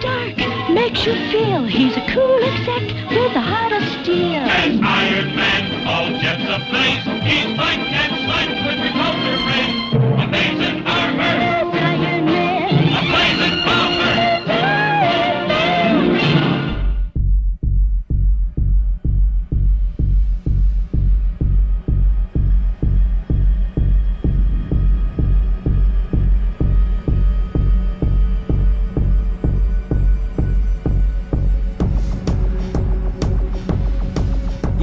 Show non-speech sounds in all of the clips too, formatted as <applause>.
Stark makes you feel he's a cool exec with the heart of steel. As Iron Man, all jets ablaze, he's fight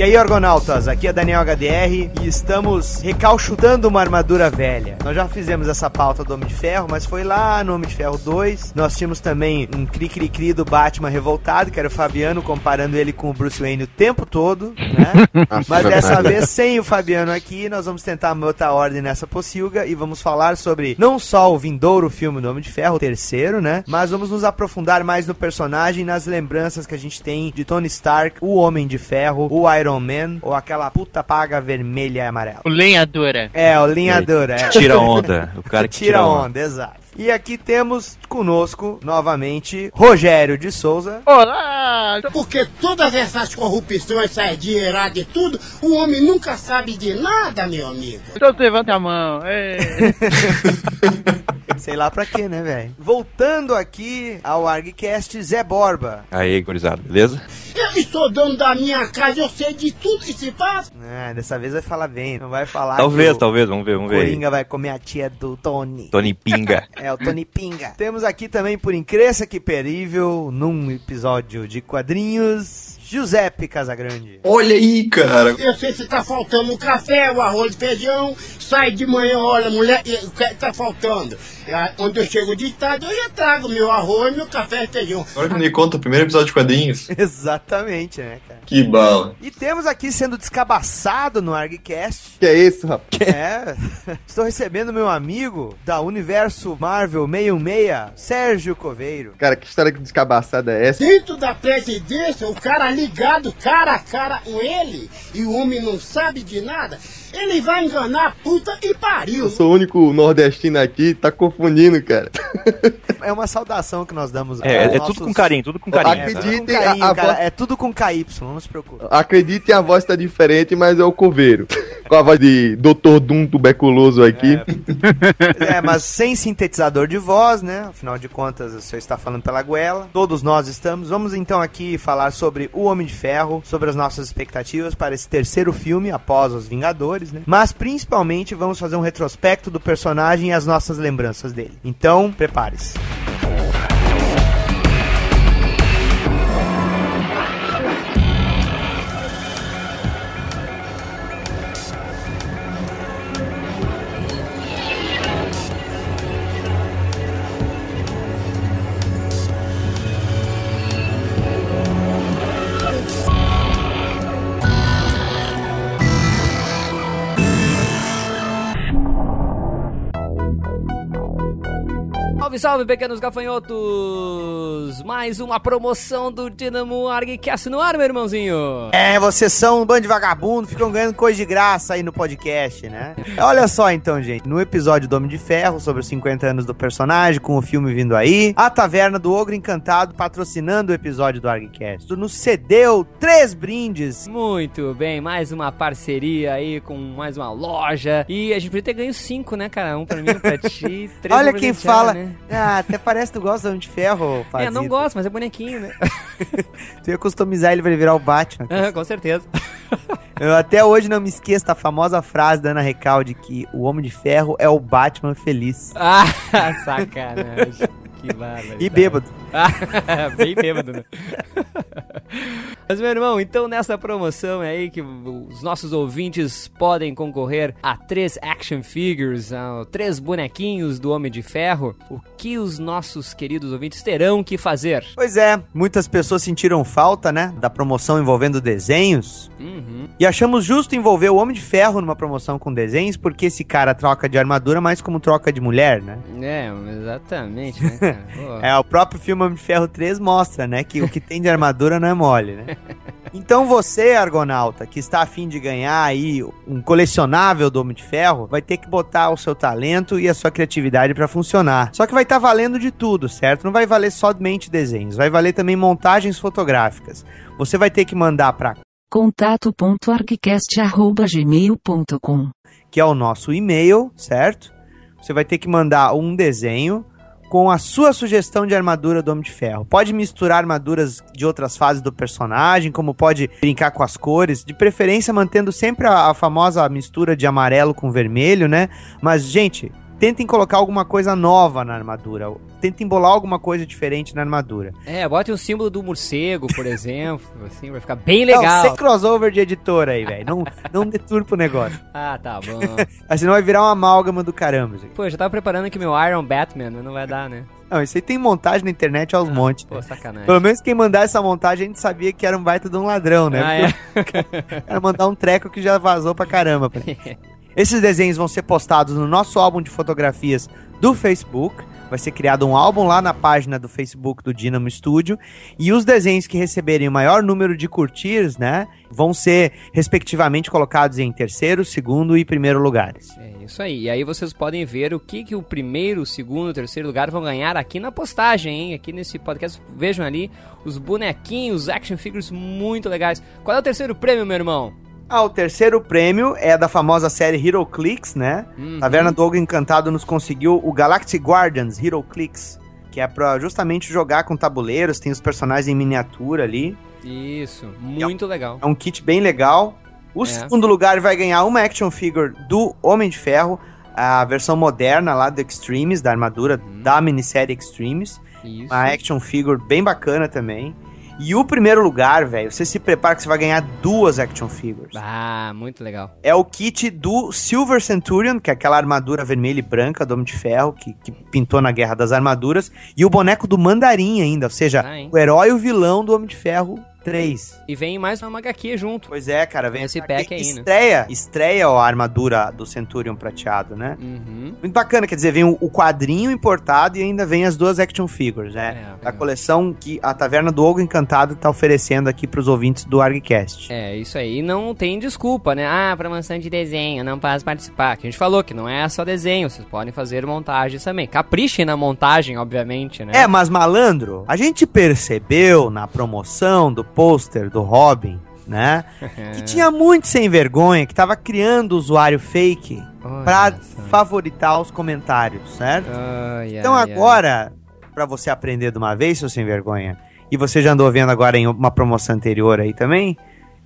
aí, Argonautas, aqui é Daniel HDR e estamos recalchutando uma armadura velha. Nós já fizemos essa pauta do Homem de Ferro, mas foi lá no Homem de Ferro 2. Nós tínhamos também um cri-cri-cri do Batman revoltado, que era o Fabiano, comparando ele com o Bruce Wayne o tempo todo, né? <laughs> mas dessa vez, sem o Fabiano aqui, nós vamos tentar botar ordem nessa pocilga e vamos falar sobre não só o vindouro filme do Homem de Ferro, o terceiro, né? Mas vamos nos aprofundar mais no personagem, nas lembranças que a gente tem de Tony Stark, o Homem de Ferro, o Iron Man ou aquela puta paga vermelha e amarela. O lenhadora. É, o linhador, é. Tira <laughs> onda. O cara que Tira onda, exato. E aqui temos conosco, novamente, Rogério de Souza. Olá! Porque todas essas corrupções, essas dinheiradas e tudo, o homem nunca sabe de nada, meu amigo. Então levanta a mão. É. <laughs> Sei lá pra quê, né, velho? Voltando aqui ao ArgCast, Zé Borba. Aí, gurizada, beleza? Eu estou dono da minha casa, eu sei de tudo que se passa. Ah, dessa vez vai falar bem, não vai falar Talvez, que o talvez, vamos ver, vamos ver. aí. Coringa vai comer a tia do Tony. Tony Pinga. <laughs> É, o Tony Pinga. Temos aqui também, por incrível que perível, num episódio de quadrinhos, Giuseppe Casagrande. Olha aí, cara. Eu sei se tá faltando o café, o arroz e feijão. Sai de manhã, olha, mulher, o que tá faltando? Ah, Quando eu chego de tarde, eu já trago meu arroz, meu café e feijão. Agora que me conta o primeiro episódio de quadrinhos. <laughs> Exatamente, né, cara? Que bala. E temos aqui sendo descabaçado no ArgCast. Que é isso, rapaz? É, <laughs> estou recebendo meu amigo da Universo Marvel 616, Sérgio Coveiro. Cara, que história que descabaçada é essa? Dentro da presidência, o cara ligado cara a cara com ele, e o homem não sabe de nada, ele vai enganar a puta e pariu. Eu sou o único nordestino aqui, tá confundindo, cara. É uma saudação que nós damos É, é nossos- tudo com carinho, tudo com carinho. É, Acredite, tudo com a- carinho, a cara. voz- É tudo com KY, não se preocupe. Acreditem, a voz tá diferente, mas é o coveiro. Com a voz de Dr. Doom tuberculoso aqui. É, mas sem sintetizador de voz, né? Afinal de contas, o senhor está falando pela goela. Todos nós estamos. Vamos então aqui falar sobre o Homem de Ferro, sobre as nossas expectativas para esse terceiro filme após os Vingadores, né? Mas principalmente vamos fazer um retrospecto do personagem e as nossas lembranças dele. Então, prepare-se. Salve, salve, pequenos gafanhotos! Mais uma promoção do Dinamo ArgCast no ar, meu irmãozinho! É, vocês são um bando de vagabundo, ficam ganhando coisa de graça aí no podcast, né? Olha só então, gente, no episódio do Homem de Ferro, sobre os 50 anos do personagem, com o filme vindo aí, a Taverna do Ogro Encantado patrocinando o episódio do ArgCast. Nos cedeu três brindes. Muito bem, mais uma parceria aí com mais uma loja. E a gente podia ter ganho cinco, né, cara? Um pra mim, um pra ti, <laughs> três Olha quem fala. Né? Ah, até parece que tu gosta do Homem de Ferro, É, Fazito. não gosto, mas é bonequinho, né? <laughs> Tu ia customizar ele pra ele virar o Batman. Ah, com certeza. <laughs> Eu até hoje não me esqueço da famosa frase da Ana Recalde que o Homem de Ferro é o Batman feliz. Ah, <laughs> sacanagem. Que bárbaro. E bêbado. Ah, bem bêbado, né? Mas, meu irmão, então nessa promoção aí que os nossos ouvintes podem concorrer a três action figures, a três bonequinhos do Homem de Ferro, o que os nossos queridos ouvintes terão que fazer? Pois é, muitas pessoas sentiram falta, né, da promoção envolvendo desenhos. Uhum. E achamos justo envolver o Homem de Ferro numa promoção com desenhos, porque esse cara troca de armadura mais como troca de mulher, né? É, exatamente, né. <laughs> É, o próprio filme Homem de Ferro 3 mostra, né, que o que tem de armadura não é mole, né? Então você, argonauta, que está afim de ganhar aí um colecionável do Homem de Ferro, vai ter que botar o seu talento e a sua criatividade pra funcionar. Só que vai estar valendo de tudo, certo? Não vai valer somente desenhos, vai valer também montagens fotográficas. Você vai ter que mandar pra contato.argcast.gmail.com que é o nosso e-mail, certo? Você vai ter que mandar um desenho com a sua sugestão de armadura do Homem de Ferro. Pode misturar armaduras de outras fases do personagem, como pode brincar com as cores, de preferência mantendo sempre a, a famosa mistura de amarelo com vermelho, né? Mas, gente, tentem colocar alguma coisa nova na armadura. Tentem bolar alguma coisa diferente na armadura. É, bote um símbolo do morcego, por <laughs> exemplo, assim, vai ficar bem legal. Não, sem crossover de editora aí, velho. Não, não deturpa o negócio. <laughs> Ah, tá bom. Aí <laughs> senão vai virar uma amálgama do caramba, gente. Pô, eu já tava preparando aqui meu Iron Batman, mas não vai dar, né? Não, isso aí tem montagem na internet aos montes. Pô, sacanagem. Pelo menos quem mandar essa montagem, a gente sabia que era um baita de um ladrão, né? Ah, é? Era mandar um treco que já vazou pra caramba. pra. Esses desenhos vão ser postados no nosso álbum de fotografias do Facebook. Vai ser criado um álbum lá na página do Facebook do Dynamo Studio. E os desenhos que receberem o maior número de curtirs, né? Vão ser, respectivamente, colocados em terceiro, segundo e primeiro lugares. É isso aí. E aí vocês podem ver o que, que o primeiro, o segundo e o terceiro lugar vão ganhar aqui na postagem, hein? Aqui nesse podcast. Vejam ali os bonequinhos, action figures muito legais. Qual é o terceiro prêmio, meu irmão? Ah, o terceiro prêmio é da famosa série Hero Clicks, né? Uhum. Taverna do Ogro Encantado nos conseguiu o Galactic Guardians Hero Clicks, que é pra justamente jogar com tabuleiros, tem os personagens em miniatura ali. Isso, muito legal. É um kit bem legal. O É. segundo lugar vai ganhar uma action figure do Homem de Ferro, a versão moderna lá do Extremes, da armadura da minissérie Extremes. Isso. Uma action figure bem bacana também. E o primeiro lugar, velho, você se prepara que você vai ganhar duas action figures. Ah, muito legal. É o kit do Silver Centurion, que é aquela armadura vermelha e branca do Homem de Ferro, que, que pintou na Guerra das Armaduras. E o boneco do Mandarim ainda, ou seja, Ah, o herói e o vilão do Homem de Ferro 3. E vem mais uma HQ junto. Pois é, cara, vem Esse pack aí, que né? estreia, estreia a armadura do Centurion prateado, né? Uhum. Muito bacana, quer dizer, vem o, quadrinho importado e ainda vem as duas action figures, né? É, da é. coleção que a Taverna do Ogo Encantado tá oferecendo aqui pros ouvintes do ArgCast. É, isso aí. Não tem desculpa, né? Ah, promoção de desenho, não posso participar. Que a gente falou que não é só desenho, vocês podem fazer montagens também. Caprichem na montagem, obviamente, né? É, mas malandro, a gente percebeu na promoção do pôster do Robin, né? <laughs> Que tinha muito sem vergonha, que tava criando usuário fake pra só. favoritar os comentários, certo? Ai, Então ai, ai. agora, pra você aprender de uma vez, seu sem vergonha, e você já andou vendo agora em uma promoção anterior aí também,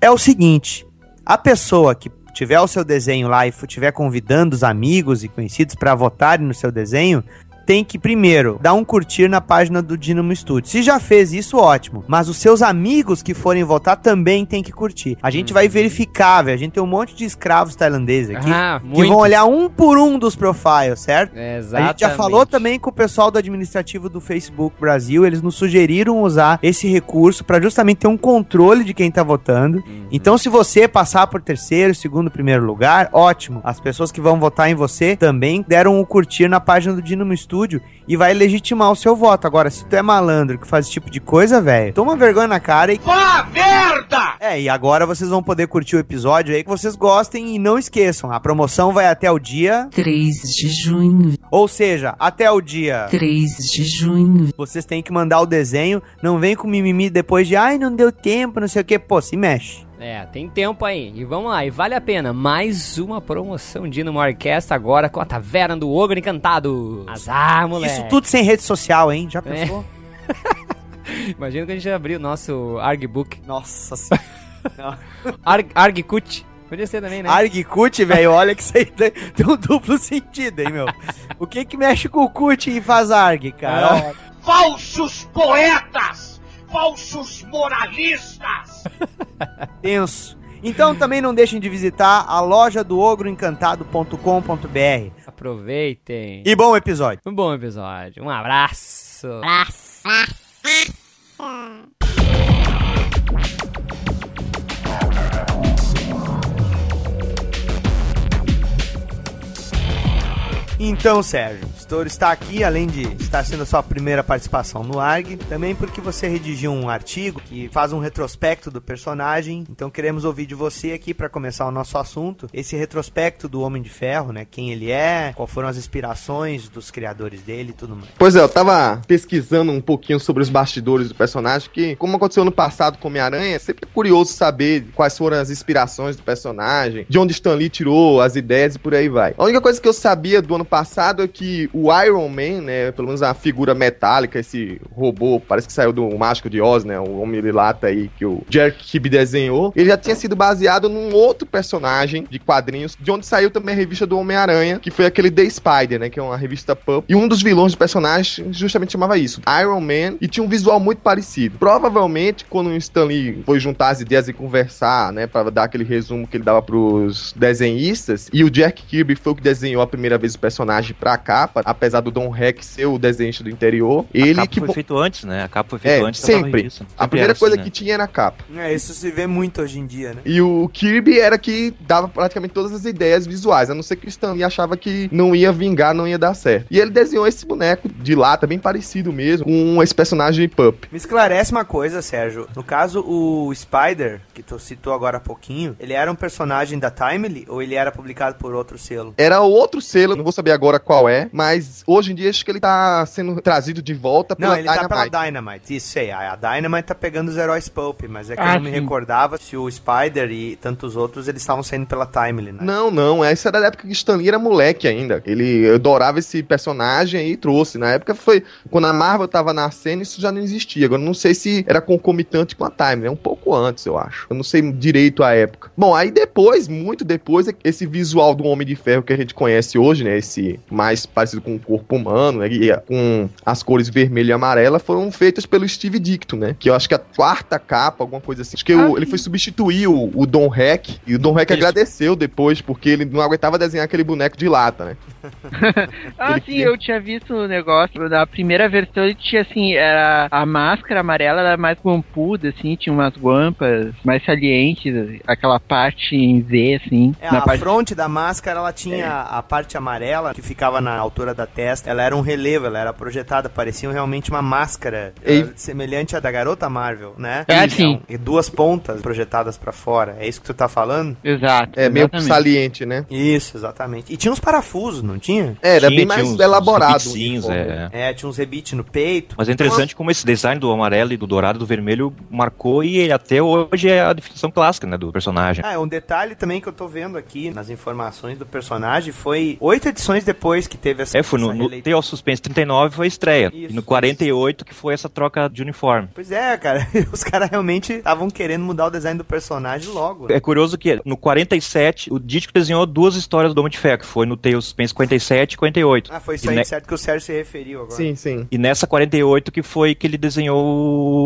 é o seguinte: a pessoa que tiver o seu desenho lá e estiver convidando os amigos e conhecidos pra votarem no seu desenho, tem que primeiro dar um curtir na página do Dinamo Studio. Se já fez isso, ótimo. Mas os seus amigos que forem votar também tem que curtir. A gente vai verificar, velho. A gente tem um monte de escravos tailandeses aqui Ah, que muitos. vão olhar um por um dos profiles, certo? É, A gente Exatamente. já falou também com o pessoal do administrativo do Facebook Brasil, eles nos sugeriram usar esse recurso para justamente ter um controle de quem tá votando. Uhum. Então, se você passar por terceiro, segundo, primeiro lugar, ótimo. As pessoas que vão votar em você também deram o curtir na página do Dinamo Studio e vai legitimar o seu voto. Agora, se tu é malandro que faz esse tipo de coisa, velho, toma vergonha na cara e Vá merda! é, e agora vocês vão poder curtir o episódio aí que vocês gostem e não esqueçam, a promoção vai até o dia, 3 de junho, ou seja, até o dia 3 de junho, Vocês têm que mandar o desenho. Não vem com mimimi depois de, ai, não deu tempo, não sei o que. Pô, se mexe. É, tem tempo aí. E vamos lá, e vale a pena. Mais uma promoção Dinamo Orquestra agora com a Taverna do Ogro Encantado. Azar, moleque. Isso tudo sem rede social, hein? É. Já pensou? <laughs> Imagina que a gente abrir o nosso Argbook. Nossa senhora. <laughs> Arg, Argcut. Podia ser também, né? Argcut, velho, olha que isso aí tem, tem um duplo sentido, hein, meu? O que que mexe com o cut e faz arg, cara? Ó, Falsos poetas! Falsos moralistas! <laughs> <laughs> tenso. Então também não deixem de visitar a loja do ogroencantado.com.br. Aproveitem. E bom episódio. Um bom episódio. Um abraço. Então, Sérgio, Está aqui, além de estar sendo a sua primeira participação no ARG, também porque você redigiu um artigo que faz um retrospecto do personagem. Então queremos ouvir de você aqui para começar o nosso assunto, esse retrospecto do Homem de Ferro, né? Quem ele é, qual foram as inspirações dos criadores dele e tudo mais. Pois é, eu tava pesquisando um pouquinho sobre os bastidores do personagem, que, como aconteceu no passado com Homem-Aranha, é sempre curioso saber quais foram as inspirações do personagem, de onde Stan Lee tirou as ideias e por aí vai. A única coisa que eu sabia do ano passado é que o Iron Man, né, pelo menos a figura metálica, esse robô, parece que saiu do Mágico de Oz, né, o Homem de Lata aí, que o Jack Kirby desenhou, ele já tinha sido baseado num outro personagem de quadrinhos, de onde saiu também a revista do Homem-Aranha, que foi aquele The Spider, né, que é uma revista pulp, e um dos vilões do personagem justamente chamava isso, Iron Man, e tinha um visual muito parecido. Provavelmente, quando o Stan Lee foi juntar as ideias e conversar, né, para dar aquele resumo que ele dava pros desenhistas, e o Jack Kirby foi o que desenhou a primeira vez o personagem pra capa, apesar do Don Heck ser o desenhista do interior, ele a capa que foi feito antes, né? A capa foi feita É, antes. sempre. revista. A Sempre primeira era coisa assim, que né? tinha era a capa. É, isso se vê muito hoje em dia, né? E o Kirby era que dava praticamente todas as ideias visuais, a não ser que o Stan Lee achava que não ia vingar, não ia dar certo. E ele desenhou esse boneco de lata, bem parecido mesmo, com esse personagem Pup. Me esclarece uma coisa, Sérgio. No caso, o Spider, que tu citou agora há pouquinho, ele era um personagem da Timely ou ele era publicado por outro selo? Era outro selo, não vou saber agora qual é, mas hoje em dia acho que ele tá sendo trazido de volta pela Não, ele tá Dynamite. pela Dynamite. Isso aí, a Dynamite tá pegando os heróis Pulp, mas é que Ah, eu não me sim. recordava se o Spider e tantos outros eles estavam saindo pela Timely, né? Não, não, essa era da época que Stan Lee era moleque ainda. Ele adorava esse personagem e trouxe. Na época foi quando a Marvel tava nascendo, isso já não existia. Agora eu não sei se era concomitante com a Time, é um pouco antes, eu acho. Eu não sei direito a época. Bom, aí depois, muito depois, esse visual do Homem de Ferro que a gente conhece hoje, né, esse mais parecido com o corpo humano, né, e com as cores vermelha e amarela, foram feitas pelo Steve Dicto, né, que eu acho que a quarta capa, alguma coisa assim. Acho que o- ele foi substituir o, o Don Heck, e o Don Heck Isso. agradeceu depois, porque ele não aguentava desenhar aquele boneco de lata, né. <laughs> Ah, Ele sim, queria- eu tinha visto o negócio. Na primeira versão ele tinha assim, era a máscara amarela era mais guampuda, assim, tinha umas guampas mais salientes, aquela parte em Z, assim. É, na a parte... fronte da máscara, ela tinha a parte amarela que ficava na altura da testa. Ela era um relevo, ela era projetada, parecia realmente uma máscara E- eh, semelhante à da garota Marvel, né? É, E- sim. E duas pontas projetadas pra fora. É isso que tu tá falando? Exato. É meio exatamente. saliente, né. Isso, exatamente. E tinha uns parafusos, não tinha? É, era Tinha- bem tinha mais uns- elaborado. uns uniforme. é. É, tinha uns rebites no peito. Mas é interessante como esse design do amarelo e do dourado e do vermelho marcou e ele até hoje é a definição clássica, né, do personagem. Ah, um detalhe também que eu tô vendo aqui nas informações do personagem foi oito edições depois que teve essa. É, foi no, no Suspense 39 foi a estreia. Isso, e no 48 que foi essa troca de uniforme. Pois é, cara. <laughs> Os caras realmente estavam querendo mudar o design do personagem logo. né? É curioso que no 47 o Ditko desenhou duas histórias do Homem de Ferro, que foi no of Suspense 47 e 48. Ah, foi isso E aí, ne- certo que o Sérgio se referiu agora. Sim, sim. E nessa 48 que foi que ele desenhou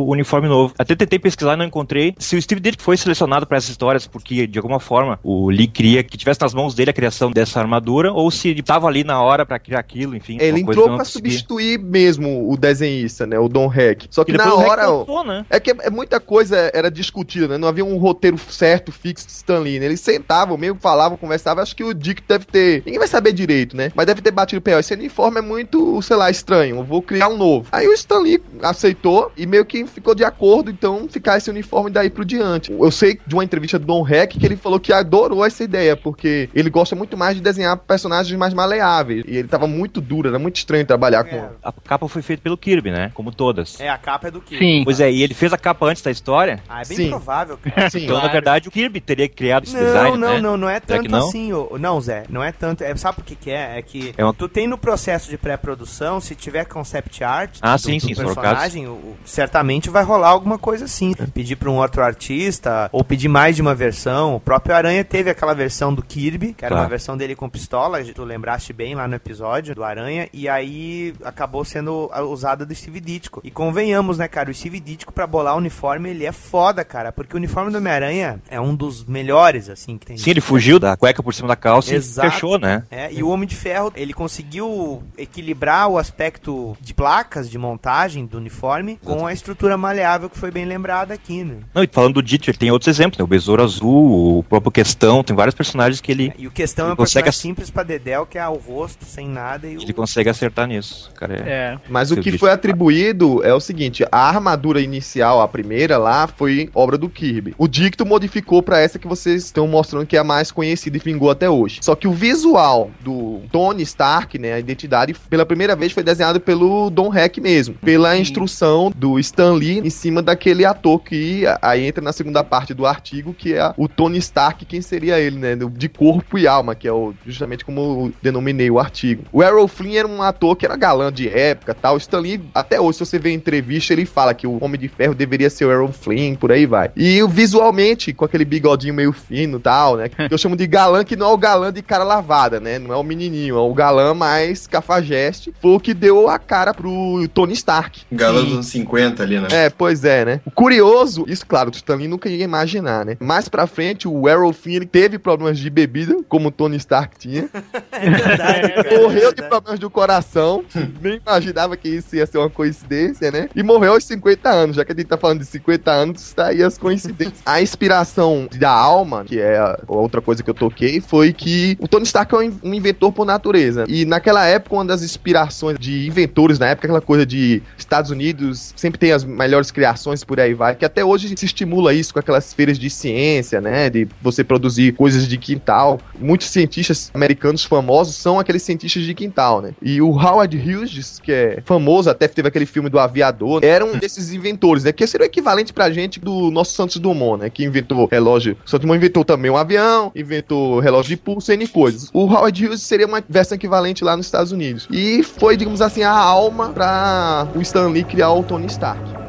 o uniforme novo. Até tentei pesquisar e não encontrei se o Steve Ditko foi selecionado para essas histórias porque de alguma forma o Lee queria que tivesse nas mãos dele a criação dessa armadura ou se ele tava ali na hora para criar aquilo, enfim. Ele entrou que consegui. substituir mesmo o desenhista, né? O Don Heck. Só que E na hora. ó, voltou, né? É que é, muita coisa era discutida, né? Não havia um roteiro certo, fixo de Stan Lee, né? Eles sentavam, meio que falavam, conversavam. Acho que o Dick deve ter. Ninguém vai saber direito, né? Mas deve ter batido o pé. Esse uniforme é muito, sei lá, estranho. Eu vou criar um novo. Aí o Stan Lee aceitou e meio que ficou de acordo, então, ficar esse uniforme daí pro diante. Eu sei de uma entrevista do Don Heck que ele falou que adorou essa ideia, porque ele gosta muito mais de desenhar personagens mais maleáveis. E ele tava muito duro, era muito estranho trabalhar com. É. A capa foi feita pelo Kirby, né? Como todas. É, a capa é do Kirby. Sim. Pois é, e ele fez a capa antes da história. Ah, é bem Sim. provável, cara. Sim. Então, na verdade, o Kirby teria criado esse Não, design, não, né? não, não é tanto não? assim, ô. não, Zé, não é tanto, é, sabe por que que é? É que É uma- tu tem no processo de pré-produção, se tiver concept art Ah, do, sim, do sim, personagem, o- o- certamente vai rolar alguma coisa assim, pedir pra um outro artista, ou pedir mais de uma versão, o próprio Aranha teve aquela versão do Kirby, que era Claro. uma versão dele com pistola, tu lembraste bem lá no episódio do Aranha, e aí acabou sendo a- usada do Steve Ditko, e convenhamos, né, cara, o Steve Ditko pra bolar o uniforme, ele é foda, cara, porque o uniforme do Homem-Aranha é um dos melhores, assim, que tem. Sim, ele fugiu da cueca por cima da calça Exato. e fechou, né? É, e o Homem de Ferro, ele conseguiu equilibrar o aspecto de placas, de montagem do uniforme, com a estrutura maleável que foi bem lembrada aqui, né? Não, e falando do Dieter, tem outros exemplos, né? O Besouro Azul, o próprio Questão, tem vários personagens que ele... E o questão é um Ele consegue personagem simples pra Dedel, que é o rosto, sem nada. Porrada e o... Ele consegue acertar nisso, cara. É. É. Mas o que foi atribuído é o seguinte: a armadura inicial, a primeira lá, foi obra do Kirby. O Dicto modificou pra essa que vocês estão mostrando que é a mais conhecida e vingou até hoje. Só que o visual do Tony Stark, né, a identidade, pela primeira vez foi desenhado pelo Don Heck mesmo, pela Sim. instrução do Stan Lee em cima daquele ator que aí entra na segunda parte do artigo, que é o Tony Stark, quem seria ele, né, de corpo e alma, que é o, justamente como eu denominei o artigo. O Errol Flynn era um ator que era galã de época tal. Stan Lee, até hoje, se você vê em entrevista, ele fala que o Homem de Ferro deveria ser o Errol Flynn, por aí vai. E o visualmente, com aquele bigodinho meio fino e tal, né, que eu chamo de galã, que não é o galã de cara lavada, né, não é o menininho, é o galã mais cafajeste, foi o que deu a cara pro Tony Stark. Galã dos anos 50 ali, né? É, pois é, né? O curioso, isso, claro, o Stanley nunca ia imaginar, né? Mais pra frente, o Errol Flynn teve problemas de bebida, como o Tony Stark tinha. <laughs> É verdade, cara, de verdade. problemas do coração. <laughs> Nem imaginava que isso ia ser uma coincidência, né? E morreu aos 50 anos. Já que a gente tá falando de 50 anos, tá aí as coincidências. <laughs> A inspiração da alma, que é a outra coisa que eu toquei, foi que o Tony Stark é um um inventor por natureza. E naquela época, uma das inspirações de inventores, na época, aquela coisa de Estados Unidos sempre tem as melhores criações por aí vai, que até hoje se estimula isso com aquelas feiras de ciência, né? De você produzir coisas de quintal. Muitos cientistas americanos famosos são aqueles cientistas de quintal, né? E o Howard Hughes, que é famoso, até teve aquele filme do aviador, era um desses inventores, né? Que seria o equivalente pra gente do nosso Santos Dumont, né? Que inventou relógio. O Santos Dumont inventou também um avião, inventou relógio de pulso, N coisas. O Howard Hughes seria uma versão equivalente lá nos Estados Unidos. E foi, digamos assim, a alma pra o Stan Lee criar o Tony Stark.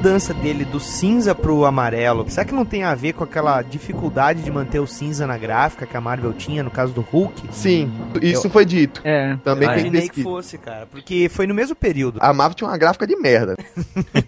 Mudança dele do cinza pro amarelo, será que não tem a ver com aquela dificuldade de manter o cinza na gráfica que a Marvel tinha no caso do Hulk? Sim, isso foi dito. É. Também Eu tem imaginei que fosse, cara, porque foi no mesmo período. A Marvel tinha uma gráfica de merda.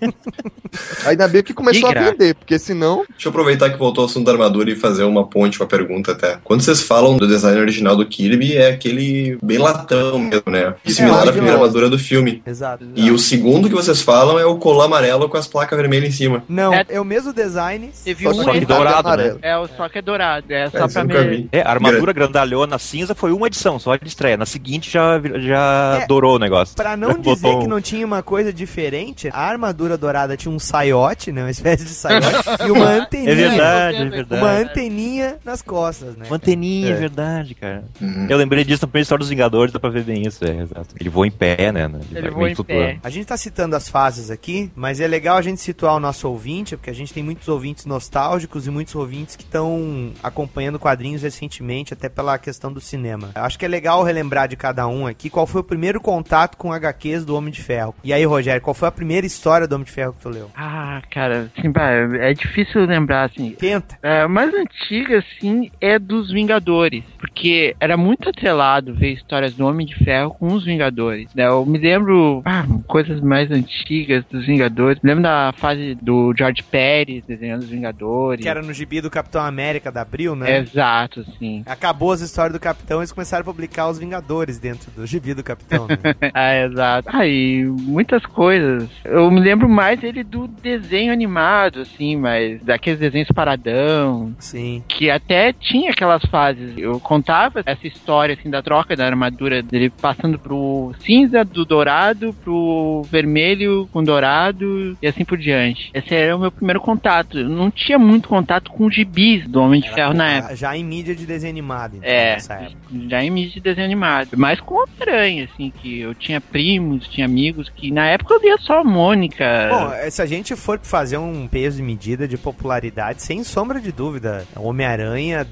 <laughs> Ainda bem que começou Que a vender, porque senão. Deixa eu aproveitar que voltou ao assunto da armadura e fazer uma ponte, uma pergunta até. Quando vocês falam do design original do Kirby, é aquele bem latão mesmo, né? Similar É, à primeira armadura do filme. Exato. E o segundo que vocês falam é o colar amarelo com as placas vermelhas em cima. Não, É- é, o mesmo design. Teve Só um que Só que dourado, né? É, o só que é dourado. É só É, pra vi. É, a armadura grandalhona cinza foi uma edição, só de estreia. Na seguinte já, já É, dourou o negócio. Pra não <laughs> Botou dizer que um- não tinha uma coisa diferente, a armadura dourada tinha um saiote, né? Uma espécie de saiote, e uma <laughs> anteninha. É verdade, é verdade. Uma anteninha nas costas, né? Uma anteninha, é É. verdade, cara. Uhum. Eu lembrei disso na primeira história dos Vingadores, dá pra ver bem isso, é, exato. Ele voa em pé, né? Ele vai voa em flutuando. pé. A gente tá citando as fases aqui, mas é legal a gente situar o nosso ouvinte, porque a gente tem muitos ouvintes nostálgicos e muitos ouvintes que estão acompanhando quadrinhos recentemente, até pela questão do cinema. Eu acho que é legal relembrar de cada um aqui qual foi o primeiro contato com HQs do Homem de Ferro. E aí, Rogério, qual foi a primeira história do Homem de Ferro que tu leu? Ah, cara, assim, é difícil lembrar, assim. Tenta. É, a mais antiga, assim, é dos Vingadores. Porque era muito atrelado ver histórias do Homem de Ferro com os Vingadores. né? Eu me lembro, ah, coisas mais antigas dos Vingadores. Me lembro da fase do George Pérez desenhando os Vingadores. Que era no gibi do Capitão América da Abril, né? Exato, assim. Acabou as histórias do Capitão e eles começaram a publicar os Vingadores dentro do gibi do Capitão. Né? ah, <laughs> exato. Ah, e muitas coisas. Eu me lembro mais ele do desenho animado, assim, mas daqueles desenhos paradão. Sim. que até tinha aquelas fases. Eu contava essa história assim da troca da armadura dele passando pro cinza do dourado pro vermelho com dourado e assim por diante. Esse era o meu primeiro contato. Eu não tinha muito contato com os gibis do Homem de Ferro na época. Já em mídia de desenho animado, então, É, já em mídia de desenho animado. Mas com Homem-Aranha, assim, que eu tinha primos, tinha amigos que na época eu lia só a Mônica. Bom, se a gente for fazer um peso e medida de popularidade, sem sombra de dúvida, Homem-Aranha,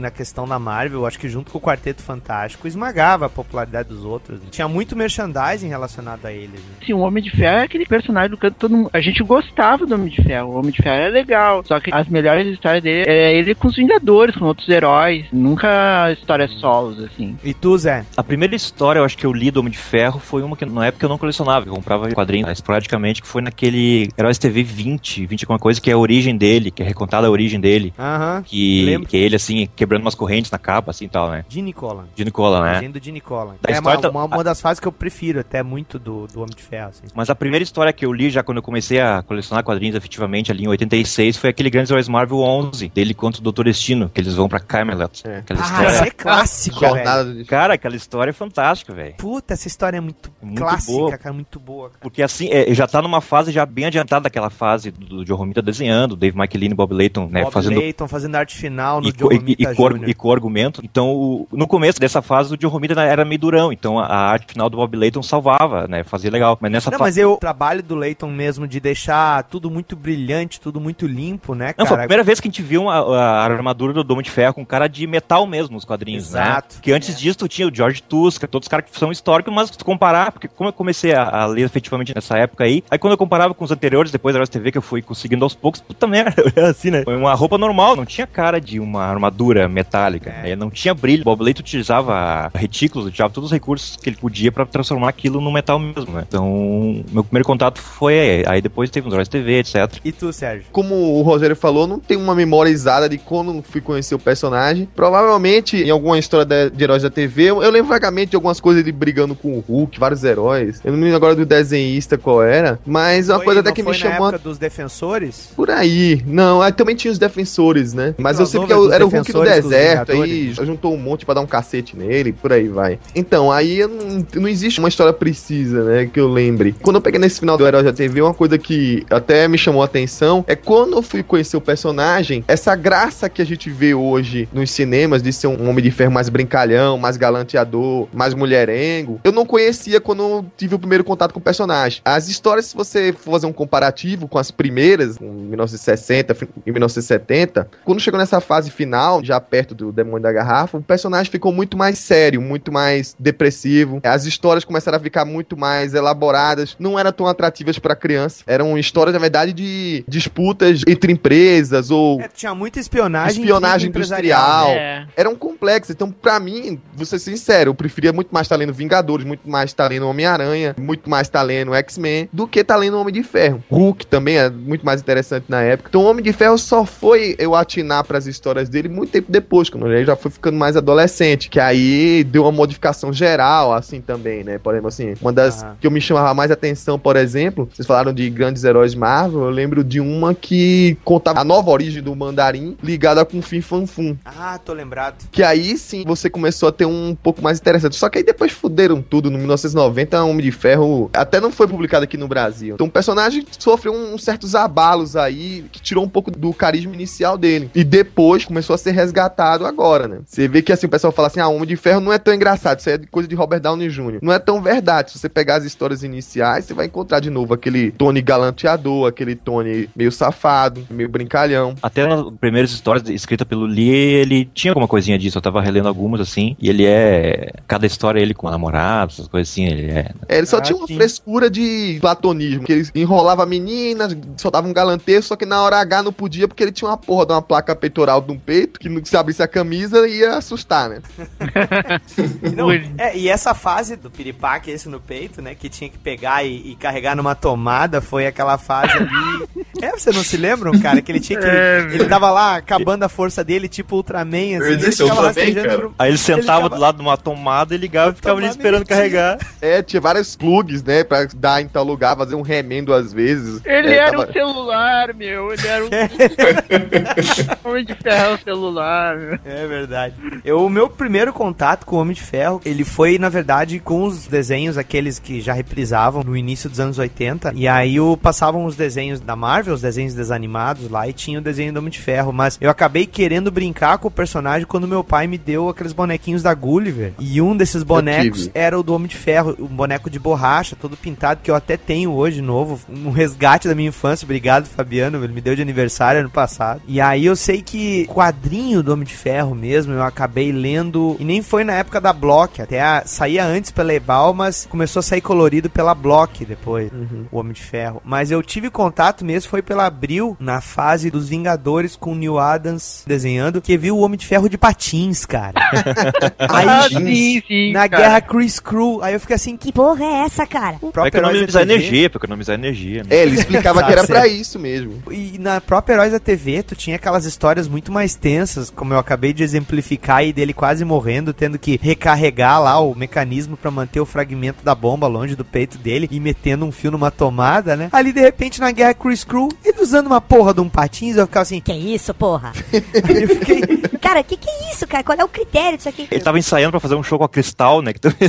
na questão da Marvel, eu acho que junto com o Quarteto Fantástico, esmagava a popularidade dos outros. né? Tinha muito merchandising relacionado a eles. né? Assim, o Homem de Ferro é aquele personagem do canto todo mundo. A gente gostava do Homem de Ferro. O Homem de Ferro é legal. Só que as melhores histórias dele é ele com os Vingadores, com outros heróis. Nunca histórias solos, assim. E tu, Zé? A primeira história, eu acho que eu li do Homem de Ferro foi uma que na época eu não colecionava, eu comprava quadrinhos esporadicamente, que foi naquele Heróis TV 20, 20 alguma coisa, que é a origem dele, que é recontada a origem dele. Aham. Que, Lembro. que é ele, assim, quebrando umas correntes na capa, assim e tal, né? Gene Colan. De Nicola, né? Legenda do Gene Colan. Da É uma, história tá- uma, uma das fases que eu prefiro até muito do, do Homem de Ferro. Assim. Mas a primeira história que eu li já quando eu comecei a colecionar quadrinhos efetivamente ali em 86 foi aquele Grandes Heróis Marvel 11, dele contra o Doutor Destino, que eles vão pra Camelot. É. Aquela Ah, história. isso é clássico, velho. Cara, aquela história é fantástica, velho. Puta, essa história é muito, Muito clássica, boa. cara, muito boa. Cara. Porque assim, é, já tá numa fase já bem adiantada daquela fase do, do John Romita desenhando, Dave McLean e Bob Layton, né, Bob fazendo Layton fazendo arte final no e, John e, Romita e, com, Jr. e com argumento. Então, o- no começo dessa fase, o John Romita era meio durão. Então, a, a arte final do Bob Layton salvava, né? Fazia legal. Mas nessa Não, fase. mas eu, o trabalho do Layton mesmo de deixar tudo muito brilhante, tudo muito limpo, né, Não, foi a cara? primeira vez que a gente viu uma- a, armadura do Domo de Ferro com cara de metal mesmo nos quadrinhos, né? Exato. Porque antes disso tu tinha o George Tuska, todos os caras que são históricos, mas se tu comparar, porque como eu comecei a, a ler efetivamente nessa época aí, aí quando eu comparava com os anteriores, depois da TV, que eu fui conseguindo aos poucos, puta merda, <laughs> assim, né? Foi uma roupa normal, não tinha cara de uma armadura metálica, É. né? não tinha brilho. Bob Leito utilizava retículos, utilizava todos os recursos que ele podia pra transformar aquilo no metal mesmo, né? Então, meu primeiro contato foi aí, aí depois teve os Heróis TV, etc. E tu, Sérgio? Como o Rogério falou, não tem uma memória exata de quando fui conhecer o personagem. Provavelmente, em alguma história da- de heróis da TV, eu, eu lembro vagamente de algumas coisas ele brigando com o Hulk, vários heróis. Eu não me lembro agora do desenhista qual era, mas uma Foi- coisa até que me chamou a época dos defensores? Por aí. Não, aí também tinha os defensores, né? Mas eu sei que dos era o Hulk do deserto, aí juntou um monte pra dar um cacete nele, por aí vai. Então, aí eu não, não existe uma história precisa, né, que eu lembre. Quando eu peguei nesse final do Herói da TV, uma coisa que até me chamou a atenção é quando eu fui conhecer o personagem, essa graça que a gente vê hoje nos cinemas de ser um homem de ferro mais brincalhão, mais galanteador, mais mulherengo, eu não conhecia quando eu tive o primeiro contato com o personagem. As histórias, se você for fazer um comparativo com as primeiras, em 1960 fi- e 1970, quando chegou nessa fase final, já perto do Demônio da Garrafa, o personagem ficou muito mais sério, muito mais depressivo. As histórias começaram a ficar muito mais elaboradas, não eram tão atrativas pra criança. Eram histórias, na verdade, de disputas entre empresas ou É, tinha muita espionagem. espionagem industrial. É. Eram complexos. Então, pra mim, vou ser sincero, eu preferia muito mais estar lendo Vingadores, muito mais estar lendo Homem-Aranha, muito mais estar lendo X-Men, do que estar lendo Homem de Ferro. Hulk também é muito mais interessante na época. Então, o Homem de Ferro só foi eu atinar pras histórias dele muito tempo depois, quando ele já foi ficando mais adolescente, que aí deu uma modificação geral, assim, também, né? Por exemplo, assim, uma das Aham. que eu me chamava mais atenção, por exemplo, vocês falaram de grandes heróis Marvel, eu lembro de uma que contava a nova origem do Mandarim ligada com o Fim Fan Fum. Ah, tô lembrado. Que aí sim você começou a ter um pouco mais interessante. Só que aí depois fuderam tudo. No 1990, Homem de Ferro até não foi publicado aqui no Brasil. Então o personagem sofreu uns certos abalos aí que tirou um pouco do carisma inicial dele. E depois começou a ser resgatado agora, né? Você vê que assim o pessoal fala assim: ah, Homem de Ferro não é tão engraçado. Isso aí é coisa de Robert Downey Jr. Não é tão verdade. Se você pegar as histórias iniciais, você vai encontrar de novo aquele Tony galanteador, aquele Tony meio safado, meio brincalhão. Até nas primeiras histórias escritas pelo Lee, ele tinha alguma coisinha disso. Eu tava relendo algumas assim. E ele é. Cada história ele com namorado, essas coisas assim. Ele é. É, ele só Ah, tinha uma sim. frescura de platonismo, que ele enrolava meninas, soltava um galanteio, só que na hora H não podia porque ele tinha uma porra de uma placa peitoral de um peito, que se abrisse a camisa ia assustar, né? <laughs> Não, é, e essa fase do piripaque, esse no peito, né? Que tinha que pegar e, e carregar numa tomada, foi aquela fase ali. É, você não se lembram, cara? Que ele tinha que. <laughs> ele tava lá acabando a força dele, tipo Ultraman, assim. Eu dizer, ele Ultraman, pro- Aí ele sentava ficava- do lado de uma tomada e ligava e ficava ali esperando ele tinha. carregar. É, tinha vários plugs, né, pra dar em tal lugar, fazer um remendo às vezes. Ele É, era tava- um celular, meu. Ele era um. <laughs> Homem de ferro celular, meu. É verdade. Eu, o meu primeiro contato com o Homem de Ferro, ele foi, na verdade, com os desenhos, aqueles que já reprisavam no início dos anos 80. E aí o, passavam os desenhos da Marvel. Marvel, os desenhos desanimados lá, e tinha o desenho do Homem de Ferro. Mas eu acabei querendo brincar com o personagem quando meu pai me deu aqueles bonequinhos da Gulliver. E um desses bonecos era o do Homem de Ferro, um boneco de borracha, todo pintado, que eu até tenho hoje novo. Um resgate da minha infância. Obrigado, Fabiano. Ele me deu de aniversário ano passado. E aí eu sei que quadrinho do Homem de Ferro mesmo, eu acabei lendo. E nem foi na época da Block, até a- saía antes pela Ebal, mas começou a sair colorido pela Block depois, o Homem de Ferro. Mas eu tive contato mesmo, foi pela Abril, na fase dos Vingadores com o Neil Adams desenhando, que viu o Homem de Ferro de patins, cara. <laughs> Ah, aí, sim, sim. na cara. Guerra Chris Crew, aí eu fiquei assim, que porra é essa, cara? o Pra próprio Heróis economizar energia, pra economizar energia, né? É, ele explicava que era pra isso mesmo. E na própria Heróis da TV, tu tinha aquelas histórias muito mais tensas, como eu acabei de exemplificar, e dele quase morrendo, tendo que recarregar lá o mecanismo pra manter o fragmento da bomba longe do peito dele e metendo um fio numa tomada, né? Ali, de repente, na guerra Chris Crew, ele usando uma porra de um patins, eu ficava assim, Que isso, porra? aí <laughs> eu fiquei, Cara, que que é isso, cara? Qual é o critério disso aqui? Ele tava ensaiando pra fazer um show com a Cristal, né? Que também... <laughs>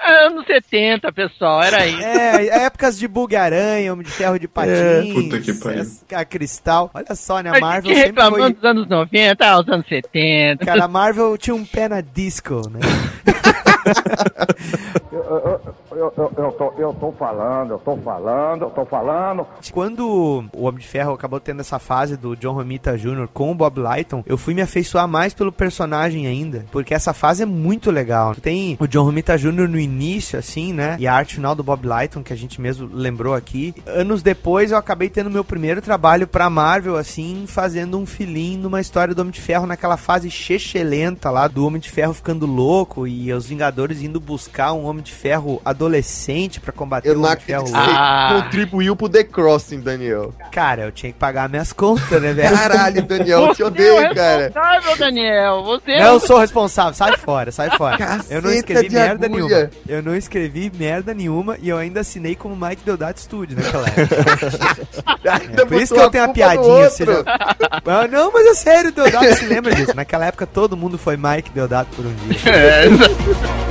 É, Anos 70, pessoal, era isso. é, épocas de Bug-Aranha, Homem de Ferro de patins, puta que pariu. a Cristal, olha só, né? A Marvel sempre reclamando foi... dos anos 90, ah, os anos 70. Cara, a Marvel tinha um pé na disco, né? <laughs> Eu, eu, eu, tô, eu tô falando, eu tô falando, eu tô falando. Quando o Homem de Ferro acabou tendo essa fase do John Romita Jr. com o Bob Lighton, eu fui me afeiçoar mais pelo personagem ainda, porque essa fase é muito legal. Tem o John Romita Jr. no início, assim, né? E a arte final do Bob Lighton, que a gente mesmo lembrou aqui. Anos depois, eu acabei tendo meu primeiro trabalho pra Marvel, assim, fazendo um filhinho numa história do Homem de Ferro naquela fase chechelenta lá, do Homem de Ferro ficando louco e os Vingadores indo buscar um Homem de Ferro adolescente pra combater Eu o Homem de Ferro você Ah. contribuiu pro The Crossing, Daniel. Cara, eu tinha que pagar minhas contas, né, velho? Caralho, Daniel, eu te Você é odeio, cara. responsável, Daniel. Você é Não o- sou responsável, sai fora, sai fora. eu não Caceta escrevi merda agulha. nenhuma. Eu não escrevi merda nenhuma e eu ainda assinei como Mike Deodato Studio naquela época. <laughs> É, por isso que eu tenho a piadinha. Seja... Ah, não, mas é sério, Deodato se lembra disso. Naquela época todo mundo foi Mike Deodato por um dia. <laughs> É, E,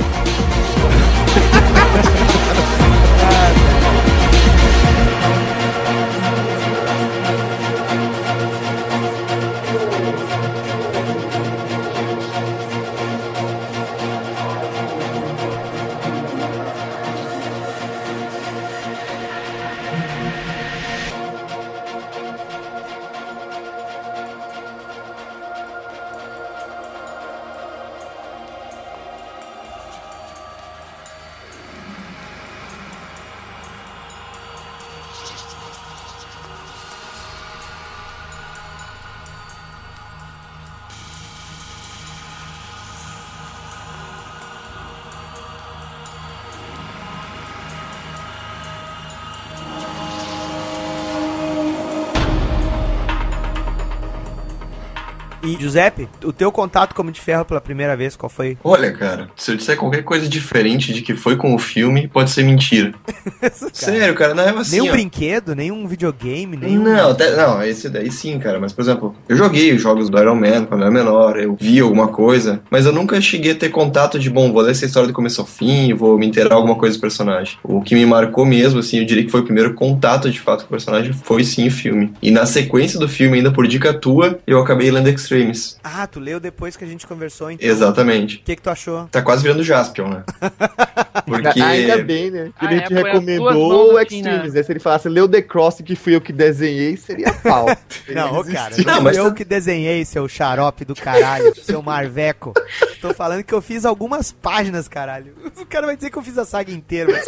Giuseppe, o teu contato como de ferro pela primeira vez, qual foi? Olha, cara, se eu disser qualquer coisa diferente de que foi com o filme, pode ser mentira. <laughs> Sério, cara, não é assim. nem um ó. brinquedo, nem um videogame, nem um... Não, até- não, esse daí sim, cara. Mas, por exemplo, eu joguei os jogos do Iron Man quando eu era menor, eu vi alguma coisa, mas eu nunca cheguei a ter contato de, bom, vou ler essa história do começo ao fim, vou me inteirar alguma coisa do personagem. O que me marcou mesmo, assim, eu diria que foi o primeiro contato de fato com o personagem, foi sim o filme. E na sequência do filme, ainda por dica tua, eu acabei lendo Extremes. Ah, tu leu depois que a gente conversou, então. Exatamente. O que que tu achou? Tá quase virando Jaspion, né? <laughs> Porque. Ainda bem, né? Que Ah, ele é, te recomendou o assim, Extremes, né? né? Se ele falasse, leu The Cross, que fui eu que desenhei, seria pau. <laughs> Não, ô cara, não, Não, mas eu tá- que desenhei, seu xarope do caralho, <laughs> seu marveco. Tô falando que eu fiz algumas páginas, caralho. O cara vai dizer que eu fiz a saga inteira. Mas...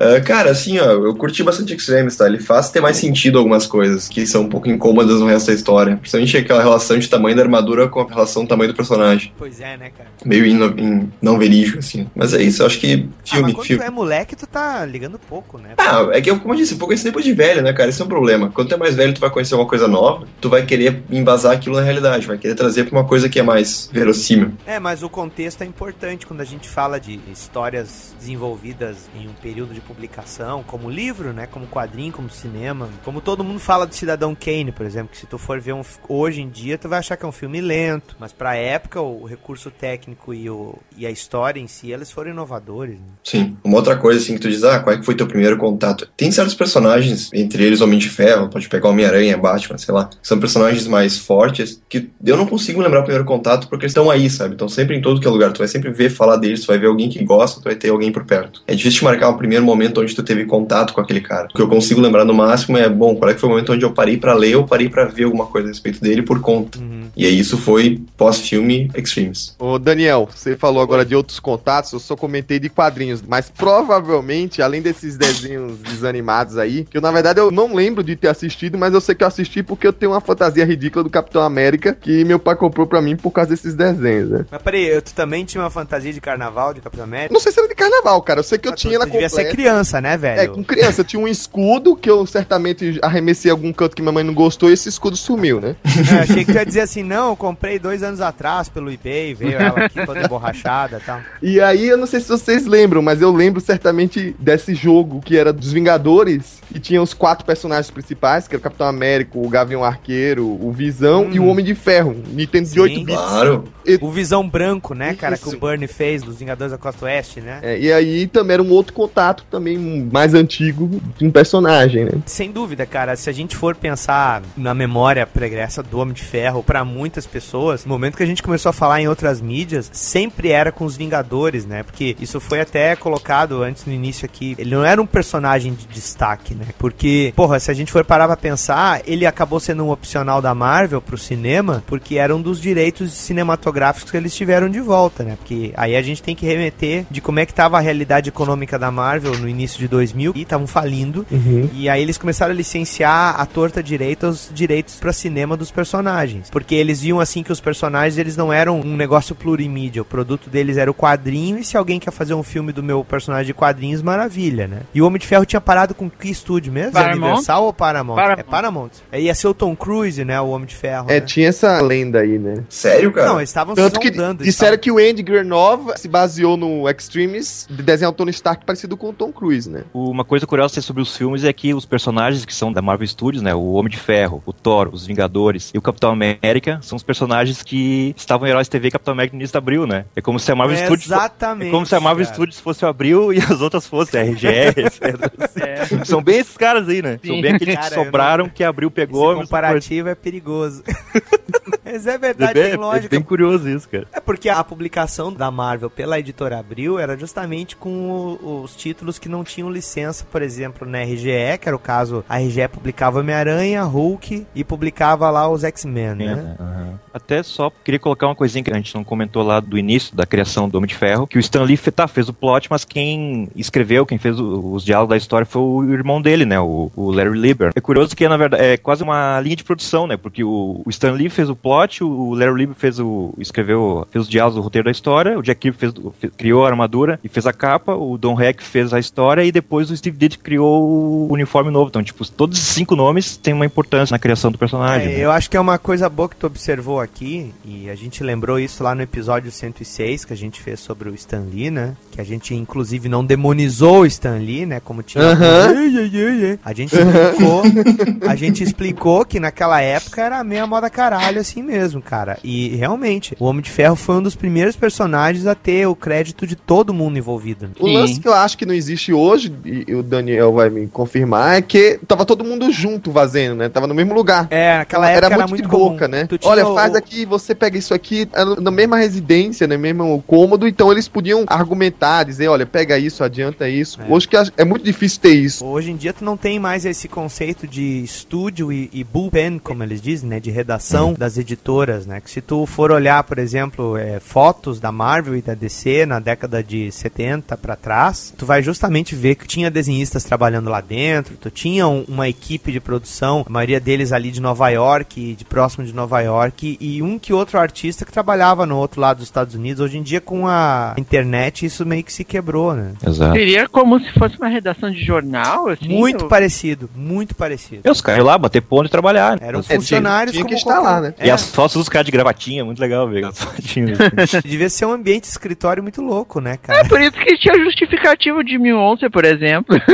Ah, cara, assim, ó, eu curti bastante Extremes, tá? Ele faz ter mais sentido algumas coisas que são um pouco incômodas no resto da história. Principalmente aquela relação de tamanho da armadura com a relação do tamanho do personagem. Pois é, né, cara? Meio in, in- não verídico, assim. Mas é isso, eu acho que ah, filme, mas quando filme. tu é moleque, tu tá ligando pouco, né? Ah, é que, eu, como eu disse, eu vou conhecer depois de velho, né, cara? Esse é um problema. Quando tu é mais velho, tu vai conhecer uma coisa nova, tu vai querer embasar aquilo na realidade, vai querer trazer pra uma coisa que é mais verossímil. É, mas o contexto é importante quando a gente fala de histórias desenvolvidas em um período de publicação, como livro, né? Como quadrinho, como cinema. Como todo mundo fala do Cidadão Kane, por exemplo, que se tu for ver um, hoje em dia, tu vai achar que é um filme lento. Mas pra época, o recurso técnico e, o, e a história em si, eles foram inovadores. né? Sim. Uma outra coisa, assim, que tu diz, ah, qual é que foi teu primeiro contato? Tem certos personagens, entre eles Homem de Ferro, pode pegar Homem-Aranha, Batman, sei lá, são personagens mais fortes, que eu não consigo lembrar o primeiro contato porque eles estão aí, sabe? Estão sempre em todo que é lugar. Tu vai sempre ver falar deles, tu vai ver alguém que gosta, tu vai ter alguém por perto. É difícil marcar um primeiro momento onde tu teve contato com aquele cara. O que eu consigo lembrar no máximo é, bom, qual é que foi o momento onde eu parei pra ler ou parei pra ver alguma coisa a respeito dele por conta. E aí isso foi pós-filme Extremes. Ô, Daniel, você falou agora de outros contatos, eu só comentei de quadrinhos, mas provavelmente, além desses desenhos <laughs> desanimados aí, que eu, na verdade, eu não lembro de ter assistido, mas eu sei que eu assisti porque eu tenho uma fantasia ridícula do Capitão América que meu pai comprou pra mim por causa desses desenhos, né? Mas peraí, tu também tinha uma fantasia de carnaval de Capitão América? Não sei se era de carnaval, cara, eu sei que eu tinha tu ela devia ser completa. Criança, né, velho? É, com criança, eu tinha um escudo que eu certamente arremessei em algum canto que minha mãe não gostou e esse escudo sumiu, né? É, achei que tu ia dizer assim, não, eu comprei dois anos atrás pelo eBay, veio ela aqui toda <laughs> emborrachada e tal. E aí, eu não sei se vocês lembram, mas eu lembro certamente desse jogo que era dos Vingadores e tinha os quatro personagens principais, que era o Capitão América, o Gavião Arqueiro, o Visão e o Homem de Ferro. Nintendo de 8 bits. Claro. O Visão Branco, né, cara, que Isso. o Bernie fez dos Vingadores da Costa Oeste, né? É, e aí também era um outro contato também um mais antigo de um personagem, né? Sem dúvida, cara, se a gente for pensar na memória pregressa do Homem de Ferro, pra muitas pessoas, no momento que a gente começou a falar em outras mídias, sempre era com os Vingadores, né? Porque isso foi até colocado antes no início aqui. Ele não era um personagem de destaque, né? Porque, porra, se a gente for parar pra pensar, ele acabou sendo um opcional da Marvel pro cinema, porque era um dos direitos cinematográficos que eles tiveram de volta, né? Porque aí a gente tem que remeter de como é que tava a realidade econômica da Marvel no início de 2000 e estavam falindo. E aí eles começaram a licenciar a torta direita os direitos pra cinema dos personagens. Porque eles viam assim que os personagens eles não eram um negócio plurimídia. O produto deles era o quadrinho e se alguém quer fazer um filme do meu personagem de quadrinhos, maravilha, né? E o Homem de Ferro tinha parado com que estúdio mesmo? Paramount. Universal ou Paramount? Paramount. É Paramount. É, ia ser o Tom Cruise, né? O Homem de Ferro. É, né? tinha essa lenda aí, né? Sério, cara? Não, eles estavam Tanto que disseram que o Andy Granov se baseou no Extremes de desenhar o Tony Stark parecido com o Tom Cruise, né? Uma coisa curiosa sobre os filmes é que os personagens que são da Marvel Studios, né, o Homem de Ferro, o Thor, os Vingadores e o Capitão América, são os personagens que estavam em Heróis TV e Capitão América no início de Abril, né? É como se a Marvel Studios Exatamente. é como se a Marvel cara. Studios fosse o Abril e as outras fossem a RGR. <laughs> É. São bem esses caras aí, né? São Sim. bem aqueles Cara, que eu não- sobraram que Abril pegou. Esse comparativo é perigoso. <laughs> Mas é É verdade, bem, tem é lógica. bem curioso isso, cara. É porque a publicação da Marvel pela editora Abril era justamente com o- os títulos que não tinham licença, por exemplo, na RGE, que era o caso, a RGE publicava Homem-Aranha, Hulk e publicava lá os X-Men, né? Até só queria colocar uma coisinha que a gente não comentou lá do início da criação do Homem de Ferro, que o Stan Lee tá, fez o plot, mas quem escreveu, quem fez o- os diálogos da história foi o irmão dele, né, o, o Larry Lieber. É curioso que, na verdade, é quase uma linha de produção, né, porque o, o Stan Lee fez o plot, o Larry Lieber fez o, escreveu, fez os diálogos do roteiro da história, o Jack Kirby fez, o- fe- criou a armadura e fez a capa, o Don Heck fez a história e depois o Steve Ditko criou o uniforme novo. Então, tipo, todos esses cinco nomes têm uma importância na criação do personagem. É, né? eu acho que é uma coisa boa que tu observou aqui, e a gente lembrou isso lá no episódio 106 que a gente fez sobre o Stan Lee, né? Que a gente, inclusive, não demonizou o Stan Lee, né? Como tinha. Ei, ei. A gente <laughs> explicou. a gente explicou que naquela época era meia moda caralho, assim mesmo, cara. E realmente, o Homem de Ferro foi um dos primeiros personagens a ter o crédito de todo mundo envolvido. né? O Sim. lance que eu acho que não existe hoje, e o Daniel vai me confirmar, é que tava todo mundo junto fazendo, né? Tava no mesmo lugar. É, naquela época era, era, muito, de comum. boca, né? Tu tinha Olha, o- faz aqui, você pega isso aqui, era na mesma residência, no mesmo cômodo, então eles podiam argumentar, dizer, olha, pega isso, adianta isso. É. Hoje que é muito difícil ter isso. Hoje em dia tu não tem mais esse conceito de estúdio e, e bullpen, como eles dizem, né? De redação das editoras, né? Que se tu for olhar, por exemplo, é, fotos da Marvel e da DC na década de 70 pra trás, tu vai justamente ver que tinha desenhistas trabalhando lá dentro, tu tinha um- uma equipe de produção, a maioria deles ali de Nova York, de próximo de Nova York, e um que outro artista que trabalhava no outro lado dos Estados Unidos. Hoje em dia, com a internet, isso meio que se quebrou, né? Exato. Seria como se fosse uma redação de jornal, assim? Muito ou- parecido, muito parecido. E os caras iam lá bater ponto e trabalhar. Eram É, tinha- funcionários tinha que como estar qualquer lá, né? E É. as Sócios dos caras de gravatinha, muito legal ver as fotinhas. assim. Devia ser um ambiente de escritório muito louco, né, cara? Por isso que tinha justificativo de Jimmy Once, por exemplo. <laughs>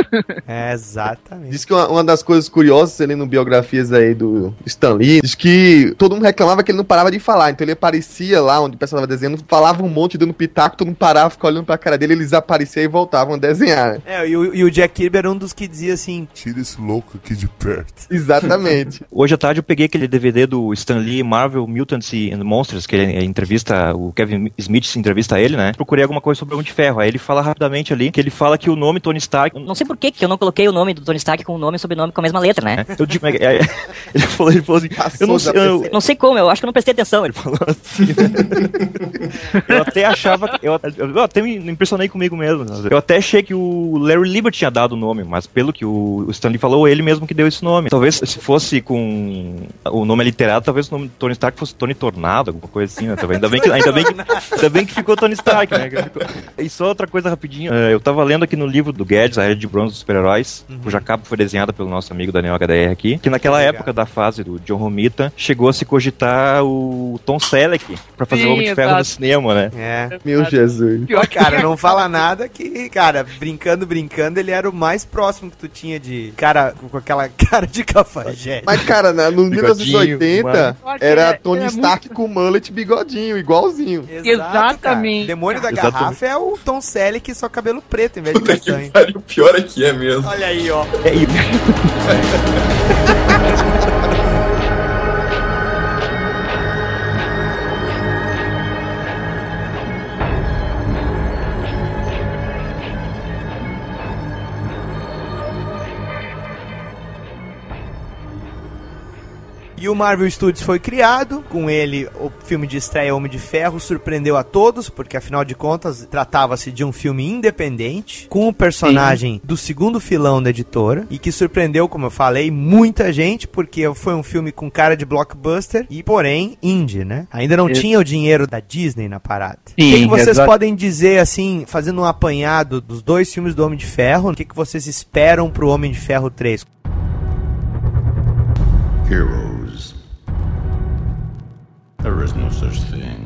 É, exatamente. Diz que uma, uma das coisas curiosas, você lendo biografias aí do Stan Lee, diz que todo mundo reclamava que ele não parava de falar. Então ele aparecia lá onde o pessoal estava desenhando, falava um monte, dando pitaco, todo mundo parava, ficava olhando pra cara dele, eles apareciam e voltavam a desenhar. É, e o, e o Jack Kirby era um dos que dizia assim: Tira esse louco aqui de perto. Exatamente. <laughs> Hoje à tarde eu peguei aquele DVD do Stan Lee, Marvel Mutants and Monsters, que ele entrevista, o Kevin Smith se entrevista a ele, né? Procurei alguma coisa sobre o Homem de Ferro. Aí ele fala rapidamente ali que ele fala que o nome Tony Stark. Não sei por que que eu não coloquei o nome do Tony Stark com o nome e sobrenome com a mesma letra, né? Eu digo, é, é, <laughs> ele falou, ele falou assim, eu não sei, eu, Não sei como, eu acho que eu não prestei atenção. Ele falou. assim. <laughs> eu até achava. Eu, eu até me impressionei comigo mesmo. Eu até achei que o Larry Lieber tinha dado o nome, mas pelo que o Stanley falou, ele mesmo que deu esse nome. Talvez se fosse com o nome literado, talvez o nome do Tony Stark fosse Tony Tornado, alguma coisa assim, né? Talvez- Ainda bem que, ainda bem que, ainda bem que ficou Tony Stark, né? Ficou- E só outra coisa rapidinho. é, Eu tava lendo aqui no livro do Guedes, A Era de Bronze dos Super-Heróis, cuja capa foi desenhada pelo nosso amigo Daniel HDR aqui, que naquela época da fase do John Romita, chegou a se cogitar o Tom Selleck pra fazer Sim, o Homem de Ferro no cinema, né? É. Meu Jesus. Pior, cara, não fala nada que, cara, brincando, brincando, ele era o mais próximo que tu tinha de cara com aquela <laughs> cara de cafajeste. Mas, cara, na- no Bigodinho, 1980, mano. era É, Tony é Stark com mullet e bigodinho, igualzinho. Exato, cara. Exatamente. Demônio da Exatamente. garrafa é o Tom Selleck só cabelo preto em vez <laughs> de castanho. pariu, pior é que é mesmo. Olha aí, ó. É, e- <laughs> E o Marvel Studios foi criado, com ele o filme de estreia Homem de Ferro surpreendeu a todos, porque afinal de contas tratava-se de um filme independente, com o personagem do segundo filão da editora, e que surpreendeu, como eu falei, muita gente, porque foi um filme com cara de blockbuster e, porém, indie, né? Ainda não Isso. tinha o dinheiro da Disney na parada. o Sim, que, que vocês exato. podem dizer, assim, fazendo um apanhado dos dois filmes do Homem de Ferro, o que, que vocês esperam pro Homem de Ferro 3? Heroes. There is no such thing.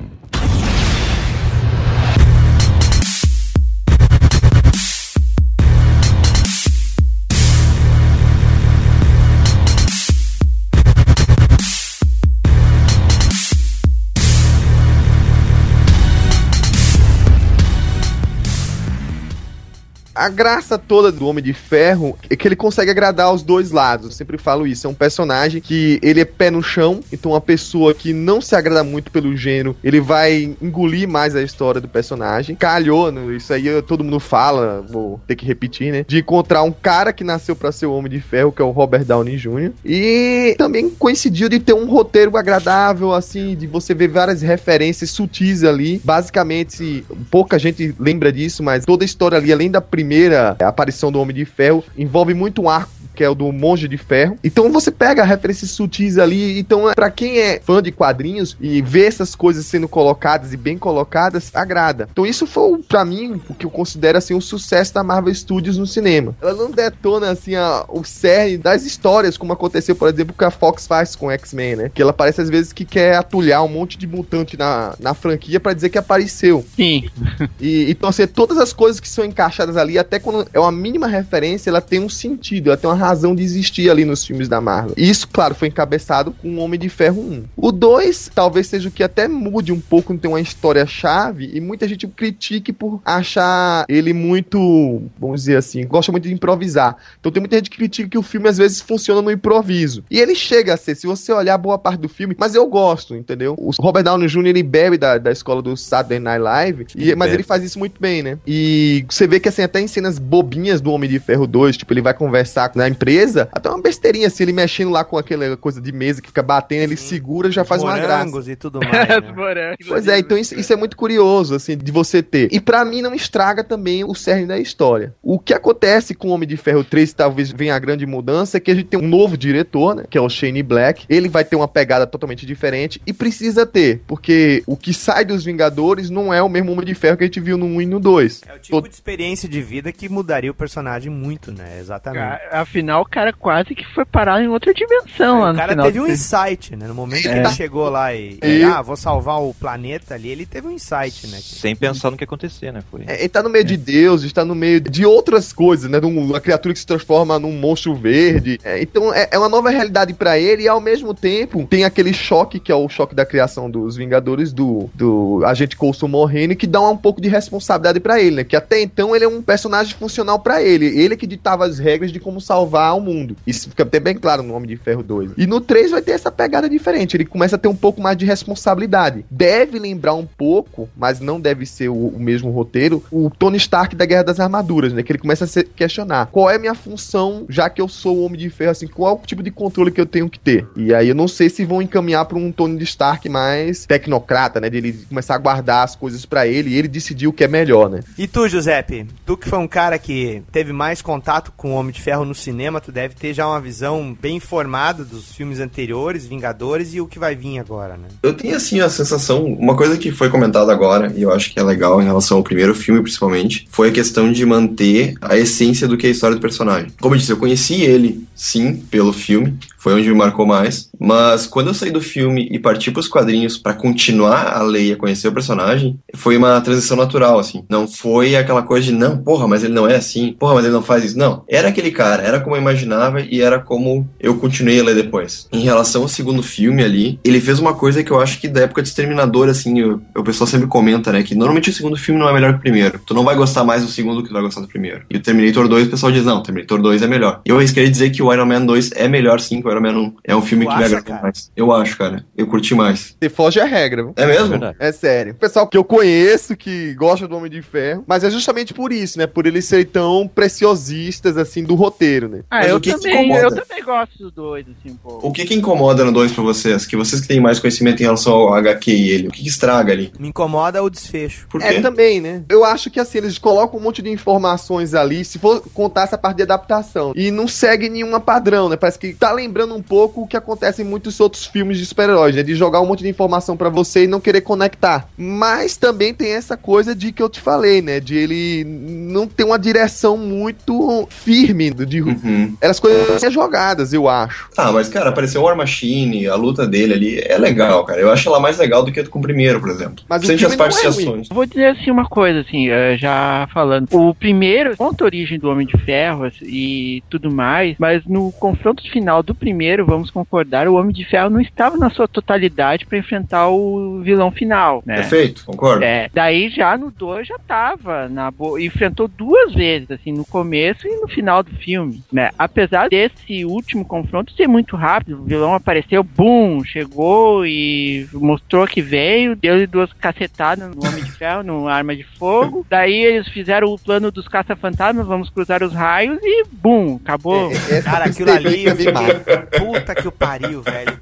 A graça toda do Homem de Ferro é que ele consegue agradar os dois lados. Eu sempre falo isso. É um personagem que ele é pé no chão, então uma pessoa que não se agrada muito pelo gênero, ele vai engolir mais a história do personagem. Calhou, né? isso aí todo mundo fala, vou ter que repetir, né? De encontrar um cara que nasceu pra ser o Homem de Ferro, que é o Robert Downey Jr. E também coincidiu de ter um roteiro agradável, assim, de você ver várias referências sutis ali. Basicamente, pouca gente lembra disso, mas toda a história ali, além da primeira aparição do Homem de Ferro, envolve muito um arco que é o do Monge de Ferro. Então você pega referências sutis ali. Então, pra quem é fã de quadrinhos e vê essas coisas sendo colocadas e bem colocadas, agrada. Então, isso foi, pra mim, o que eu considero assim, o sucesso da Marvel Studios no cinema. Ela não detona assim a- o cerne das histórias, como aconteceu, por exemplo, que a Fox faz com X-Men, né? Que ela parece às vezes que quer atulhar um monte de mutante na, na franquia pra dizer que apareceu. Sim. <laughs> E então, assim, todas as coisas que são encaixadas ali, até quando é uma mínima referência, ela tem um sentido, ela tem uma razão de existir ali nos filmes da Marvel. E isso, claro, foi encabeçado com o Homem de Ferro 1. O 2 talvez seja o que até mude um pouco, não tem uma história-chave, e muita gente critique por achar ele muito, vamos dizer assim, gosta muito de improvisar. Então tem muita gente que critica que o filme às vezes funciona no improviso. E ele chega a ser, se você olhar boa parte do filme, mas eu gosto, entendeu? O Robert Downey Jr. ele bebe da, da escola do Saturday Night Live, e, mas ele faz isso muito bem, né? E você vê que assim, até em cenas bobinhas do Homem de Ferro 2, tipo, ele vai conversar na empresa, até uma besteirinha assim, ele mexendo lá com aquela coisa de mesa que fica batendo, ele segura e já faz uma graça. E tudo mais. né? <laughs> Pois é, então isso, isso é muito curioso, assim, de você ter. E pra mim não estraga também o cerne da história. O que acontece com o Homem de Ferro 3, talvez venha a grande mudança, é que a gente tem um novo diretor, né, que é o Shane Black. Ele vai ter uma pegada totalmente diferente e precisa ter, porque o que sai dos Vingadores não é o mesmo Homem de Ferro que a gente viu no 1 e no 2. É o tipo de experiência de vida que mudaria o personagem muito, né? Exatamente. A- final, o cara quase que foi parar em outra dimensão lá O no cara final. teve um do- insight, né? No momento que É. ele chegou lá e, E- ah, vou salvar o planeta ali, ele teve um insight, né? Sem pensar no que ia acontecer, né? Foi. É, ele tá no meio de Deus, está no meio de outras coisas, né? De um- uma criatura que se transforma num monstro verde. É, então é, é uma nova realidade pra ele e ao mesmo tempo tem aquele choque que é o choque da criação dos Vingadores do, do agente Coulson morrendo que dá um pouco de responsabilidade pra ele, né? Que até então ele é um personagem funcional pra ele. Ele é que ditava as regras de como salvar o mundo. Isso fica até bem claro no Homem de Ferro 2. E no 3 vai ter essa pegada diferente. Ele começa a ter um pouco mais de responsabilidade. Deve lembrar um pouco, mas não deve ser o, o mesmo roteiro, o Tony Stark da Guerra das Armaduras, né? Que ele começa a se questionar qual é a minha função, já que eu sou o Homem de Ferro, assim, qual é o tipo de controle que eu tenho que ter. E aí eu não sei se vão encaminhar pra um Tony Stark mais tecnocrata, né? De ele começar a guardar as coisas pra ele e ele decidir o que é melhor, né? E tu, Giuseppe, tu que foi um cara que teve mais contato com o Homem de Ferro no cinema, tu deve ter já uma visão bem informada dos filmes anteriores, Vingadores e o que vai vir agora, né? Eu tenho assim a sensação, uma coisa que foi comentada agora, e eu acho que é legal em relação ao primeiro filme, principalmente, foi a questão de manter a essência do que é a história do personagem. Como eu disse, eu conheci ele, sim, pelo filme, foi onde me marcou mais, mas quando eu saí do filme e parti pros quadrinhos pra continuar a ler e a conhecer o personagem, foi uma transição natural, assim. Não foi aquela coisa de, não, porra, mas ele não é assim, porra, mas ele não faz isso. Não, era aquele cara, era como eu imaginava e era como eu continuei a ler depois. Em relação ao segundo filme ali, ele fez uma coisa que eu acho que da época de Exterminador, assim, o, pessoal sempre comenta, né, que normalmente o segundo filme não é melhor que o primeiro. Tu não vai gostar mais do segundo que tu vai gostar do primeiro. E o Terminator 2, o pessoal diz, não, Terminator 2 é melhor. E eu arriscaria dizer que o Iron Man 2 é melhor sim, que o Iron Man 1 é um filme Tu que me acha, agradou cara? mais. Eu acho, cara. Eu curti mais. Você foge a regra, viu? É mesmo? verdade. É sério. O pessoal que eu conheço, que gosta do Homem de Ferro, mas é justamente por isso, né? Por eles serem tão preciosistas, assim, do roteiro, né? Ah, Mas eu o que que também, incomoda? eu também gosto do dois, assim, um pouco. O que que incomoda no 2 pra vocês? Que vocês que têm mais conhecimento em relação ao HQ e ele. O que que estraga ali? Me incomoda o desfecho. Por É, quê? também, né? Eu acho que assim, eles colocam um monte de informações ali, se for contar essa parte de adaptação, e não segue nenhuma padrão, né? Parece que tá lembrando um pouco o que acontece em muitos outros filmes de super-heróis, né? De jogar um monte de informação pra você e não querer conectar. Mas também tem essa coisa de que eu te falei, né? De ele não ter uma direção muito firme de Uhum. Elas coisas são jogadas, eu acho. Tá, mas cara, apareceu o War Machine, a luta dele ali é legal, cara. Eu acho ela mais legal do que a com o primeiro, por exemplo. Mas Sente as é participações. Vou dizer assim uma coisa, assim, eh, já falando. O primeiro conta a origem do Homem de Ferro assim, e tudo mais, mas no confronto final do primeiro, vamos concordar, o Homem de Ferro não estava na sua totalidade para enfrentar o vilão final, né? Perfeito, concordo. É, daí já no 2 já tava na boa, enfrentou duas vezes, assim, no começo e no final do filme, né? Apesar desse último confronto ser muito rápido, o vilão apareceu, bum, chegou e mostrou que veio, deu-lhe duas cacetadas no Homem de Ferro, no Arma de Fogo. <laughs> Daí eles fizeram o plano dos caça-fantasmas, vamos cruzar os raios e bum, acabou. Essa Cara, aquilo ali, fiquei... <laughs> Puta que o pariu, velho.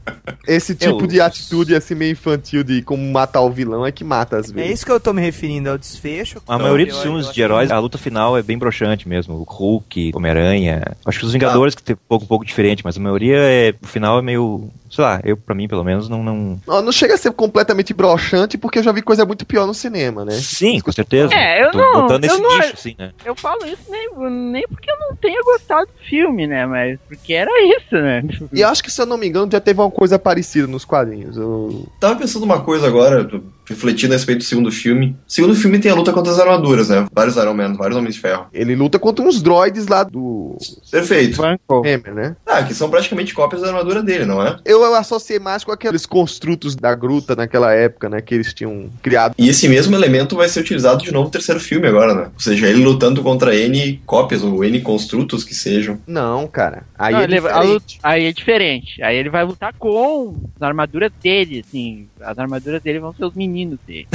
Esse tipo Eu- de atitude assim meio infantil de como matar o vilão é que mata às É vezes. isso que eu tô me referindo, ao desfecho. A maioria dos filmes de heróis, a luta final é bem broxante mesmo. O Hulk, Homem-Aranha. Acho que os Vingadores que tem um pouco, um pouco diferente, mas a maioria é. O final é meio. Sei lá, eu, pra mim, pelo menos, não. não... Não, chega a ser completamente broxante, porque eu já vi coisa muito pior no cinema, né? Sim, com certeza. É, eu Tô não- botando eu nesse não- nicho, assim, né? Eu falo isso nem, nem porque eu não tenha gostado do filme, né? Mas porque era isso, né? E acho que, se eu não me engano, já teve uma coisa parecida nos quadrinhos. Eu- Tava pensando uma coisa agora, refletindo a respeito do segundo filme. O segundo filme tem a luta contra as armaduras, né? Vários Iron Man, vários Homens de Ferro. Ele luta contra uns droids lá do Perfeito. Hammer, né? Ah, que são praticamente cópias da armadura dele, não é? Eu, eu associei mais com aqueles construtos da gruta naquela época, né? Que eles tinham criado. E esse mesmo elemento vai ser utilizado de novo no terceiro filme agora, né? Ou seja, ele lutando contra N cópias, ou N construtos que sejam. Não, cara. Aí Não, é a aí é diferente. Aí ele vai lutar com as armaduras dele, assim. As armaduras dele vão ser os meninos dele.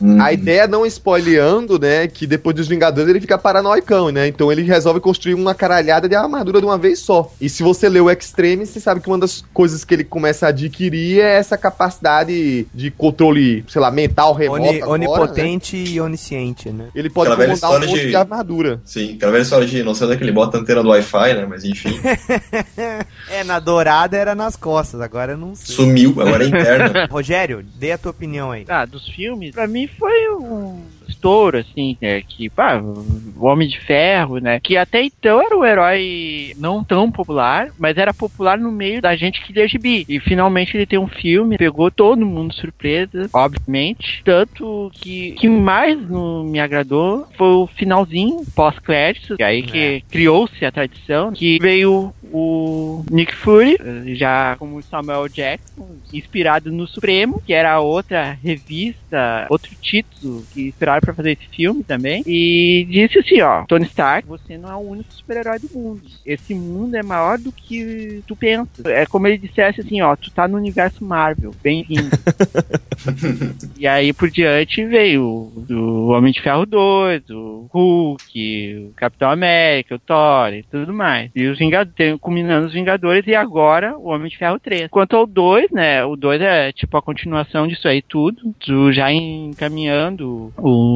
Hum. A ideia, não spoileando, né, que depois dos Vingadores ele fica paranoicão, né? Então ele resolve construir uma caralhada de armadura de uma vez só. E se você lê o Extreme, você sabe que uma das coisas que ele começa a adquirir é essa capacidade de controle, sei lá, mental remoto. Oni- agora, onipotente e onisciente, né? né? Ele pode Aquela comandar um monte de- de... armadura. Sim, aquela velha história de não sei onde é que ele bota a antena do Wi-Fi, né? Mas enfim, <laughs> É, na dourada era nas costas, agora eu não sei. sumiu, agora é interna. <laughs> Rogério, dê a tua opinião aí. Ah, dos filmes, pra mim foi um. Estouro, assim, né, que, pá, o Homem de Ferro, né, que até então era um herói não tão popular, mas era popular no meio da gente que lia gibi. E finalmente ele tem um filme, pegou todo mundo surpresa, obviamente, tanto que que mais no- me agradou foi o finalzinho, pós-créditos, e aí que criou-se a tradição, que veio o Nick Fury, já como Samuel Jackson, inspirado no Supremo, que era outra revista, outro título que inspiraram pra fazer esse filme também, e disse assim, ó, Tony Stark, você não é o único super-herói do mundo. Esse mundo é maior do que tu pensa. É como ele dissesse assim, ó, tu tá no universo Marvel, bem-vindo. <laughs> E aí por diante veio o Homem de Ferro 2, o Hulk, o Capitão América, o Thor e tudo mais. E os Vingadores, culminando os Vingadores e agora o Homem de Ferro 3. Quanto ao 2, né, o 2 é tipo a continuação disso aí tudo, tu já encaminhando o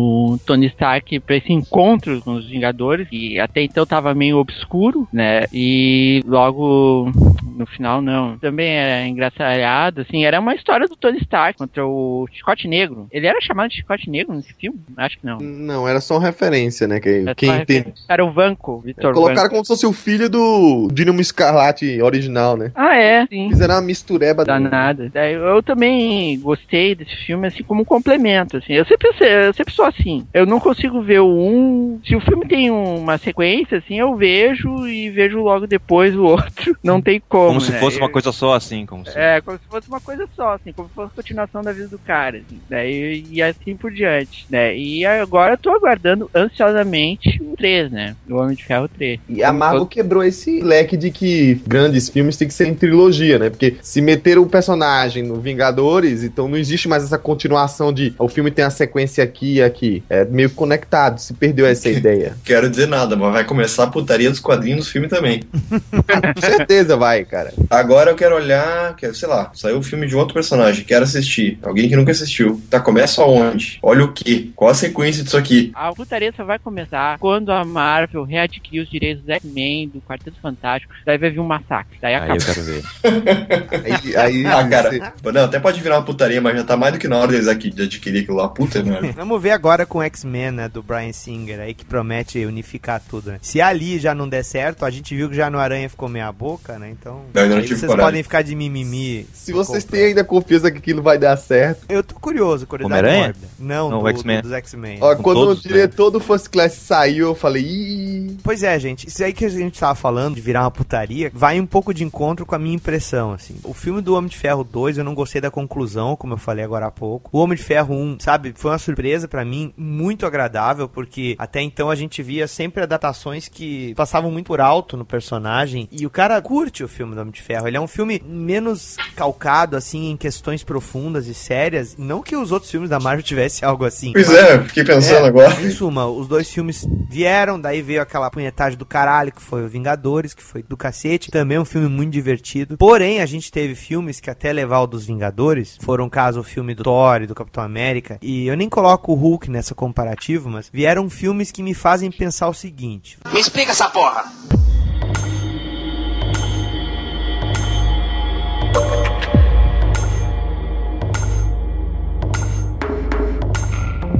Tony Stark pra esse encontro com os Vingadores, e até então tava meio obscuro, né, e logo no final não. Também era engraçado, assim, era uma história do Tony Stark contra o Chicote Negro. Ele era chamado de Chicote Negro nesse filme? Acho que não. Não, era só uma referência, né? Que, Era quem entende. Era o Vanco, Vitor Colocaram Vanco. como se fosse o filho do Dínamo Escarlate original, né? Ah, é, sim. Fizeram uma mistureba Danada. Daí Eu também gostei desse filme, assim, como um complemento, assim. Eu sempre, eu sempre sou assim. Eu não consigo ver o um... Se o filme tem uma sequência, assim, eu vejo e vejo logo depois o outro. <laughs> Não tem como, Como se né? fosse uma coisa só, assim, como se... É, como se fosse uma coisa só, assim, como se fosse a continuação da vida do cara, assim, né? E, e assim por diante, né? E agora eu tô aguardando ansiosamente o 3, né? O Homem de Ferro 3. E a Marvel quebrou esse leque de que grandes filmes tem que ser em trilogia, né? Porque se meteram o personagem no Vingadores, então não existe mais essa continuação de o filme tem a sequência aqui aqui. É meio conectado, se perdeu essa <laughs> ideia. Quero dizer nada, mas vai começar a putaria dos quadrinhos dos filmes também. Com certeza vai, cara. Agora eu quero olhar, quero, sei lá, saiu o filme de um outro personagem, quero assistir. Alguém que nunca assistiu. Tá, começa aonde? Olha o quê? Qual a sequência disso aqui? A putaria só vai começar quando a Marvel readquirir os direitos do X-Men, do Quarteto Fantástico, daí vai vir um massacre. Daí acaba. Aí eu quero ver. <laughs> Aí, aí Ah, cara, não, até pode virar uma putaria, mas já tá mais do que na hora deles aqui de adquirir aquilo lá. Puta, mano. Vamos ver agora com o X-Men, né, do Brian Singer aí, que promete unificar tudo, né? Se ali já não der certo, a gente viu que já no Aranha ficou meia boca, né? Então, não tive vocês coragem. podem ficar de mimimi. Se vocês têm ainda confiança que aquilo vai dar certo. Eu tô curioso, curiosidade Homem-Aranha? Não, Não, do, X-Men. do- dos X-Men. Ó, Com quando todos, o diretor do First Class saiu, eu falei, ih. Pois é, gente, isso aí que a gente tava falando de virar uma putaria, vai um pouco de encontro com a minha impressão, assim. O filme do Homem de Ferro 2, eu não gostei da conclusão, como eu falei agora há pouco. O Homem de Ferro 1, sabe, foi uma surpresa pra mim, muito agradável, porque até então a gente via sempre adaptações que passavam muito por alto no personagem, e o cara curte o filme do Homem de Ferro. Ele é um filme menos calcado, assim, em questões profundas e sérias, não que os outros filmes da Marvel tivessem <laughs> algo assim. Pois mas- é, fiquei pensando é, agora. Em suma, os dois filmes vieram, daí veio aquela punhetagem do caralho, que foi o Vingadores, que foi do cacete. Também um filme muito divertido. Porém, a gente teve filmes que até levar o dos Vingadores, foram caso o filme do Thor e do Capitão América, e eu nem coloco o Hulk nessa comparativa, mas vieram filmes que me fazem pensar o seguinte. Me explica essa porra.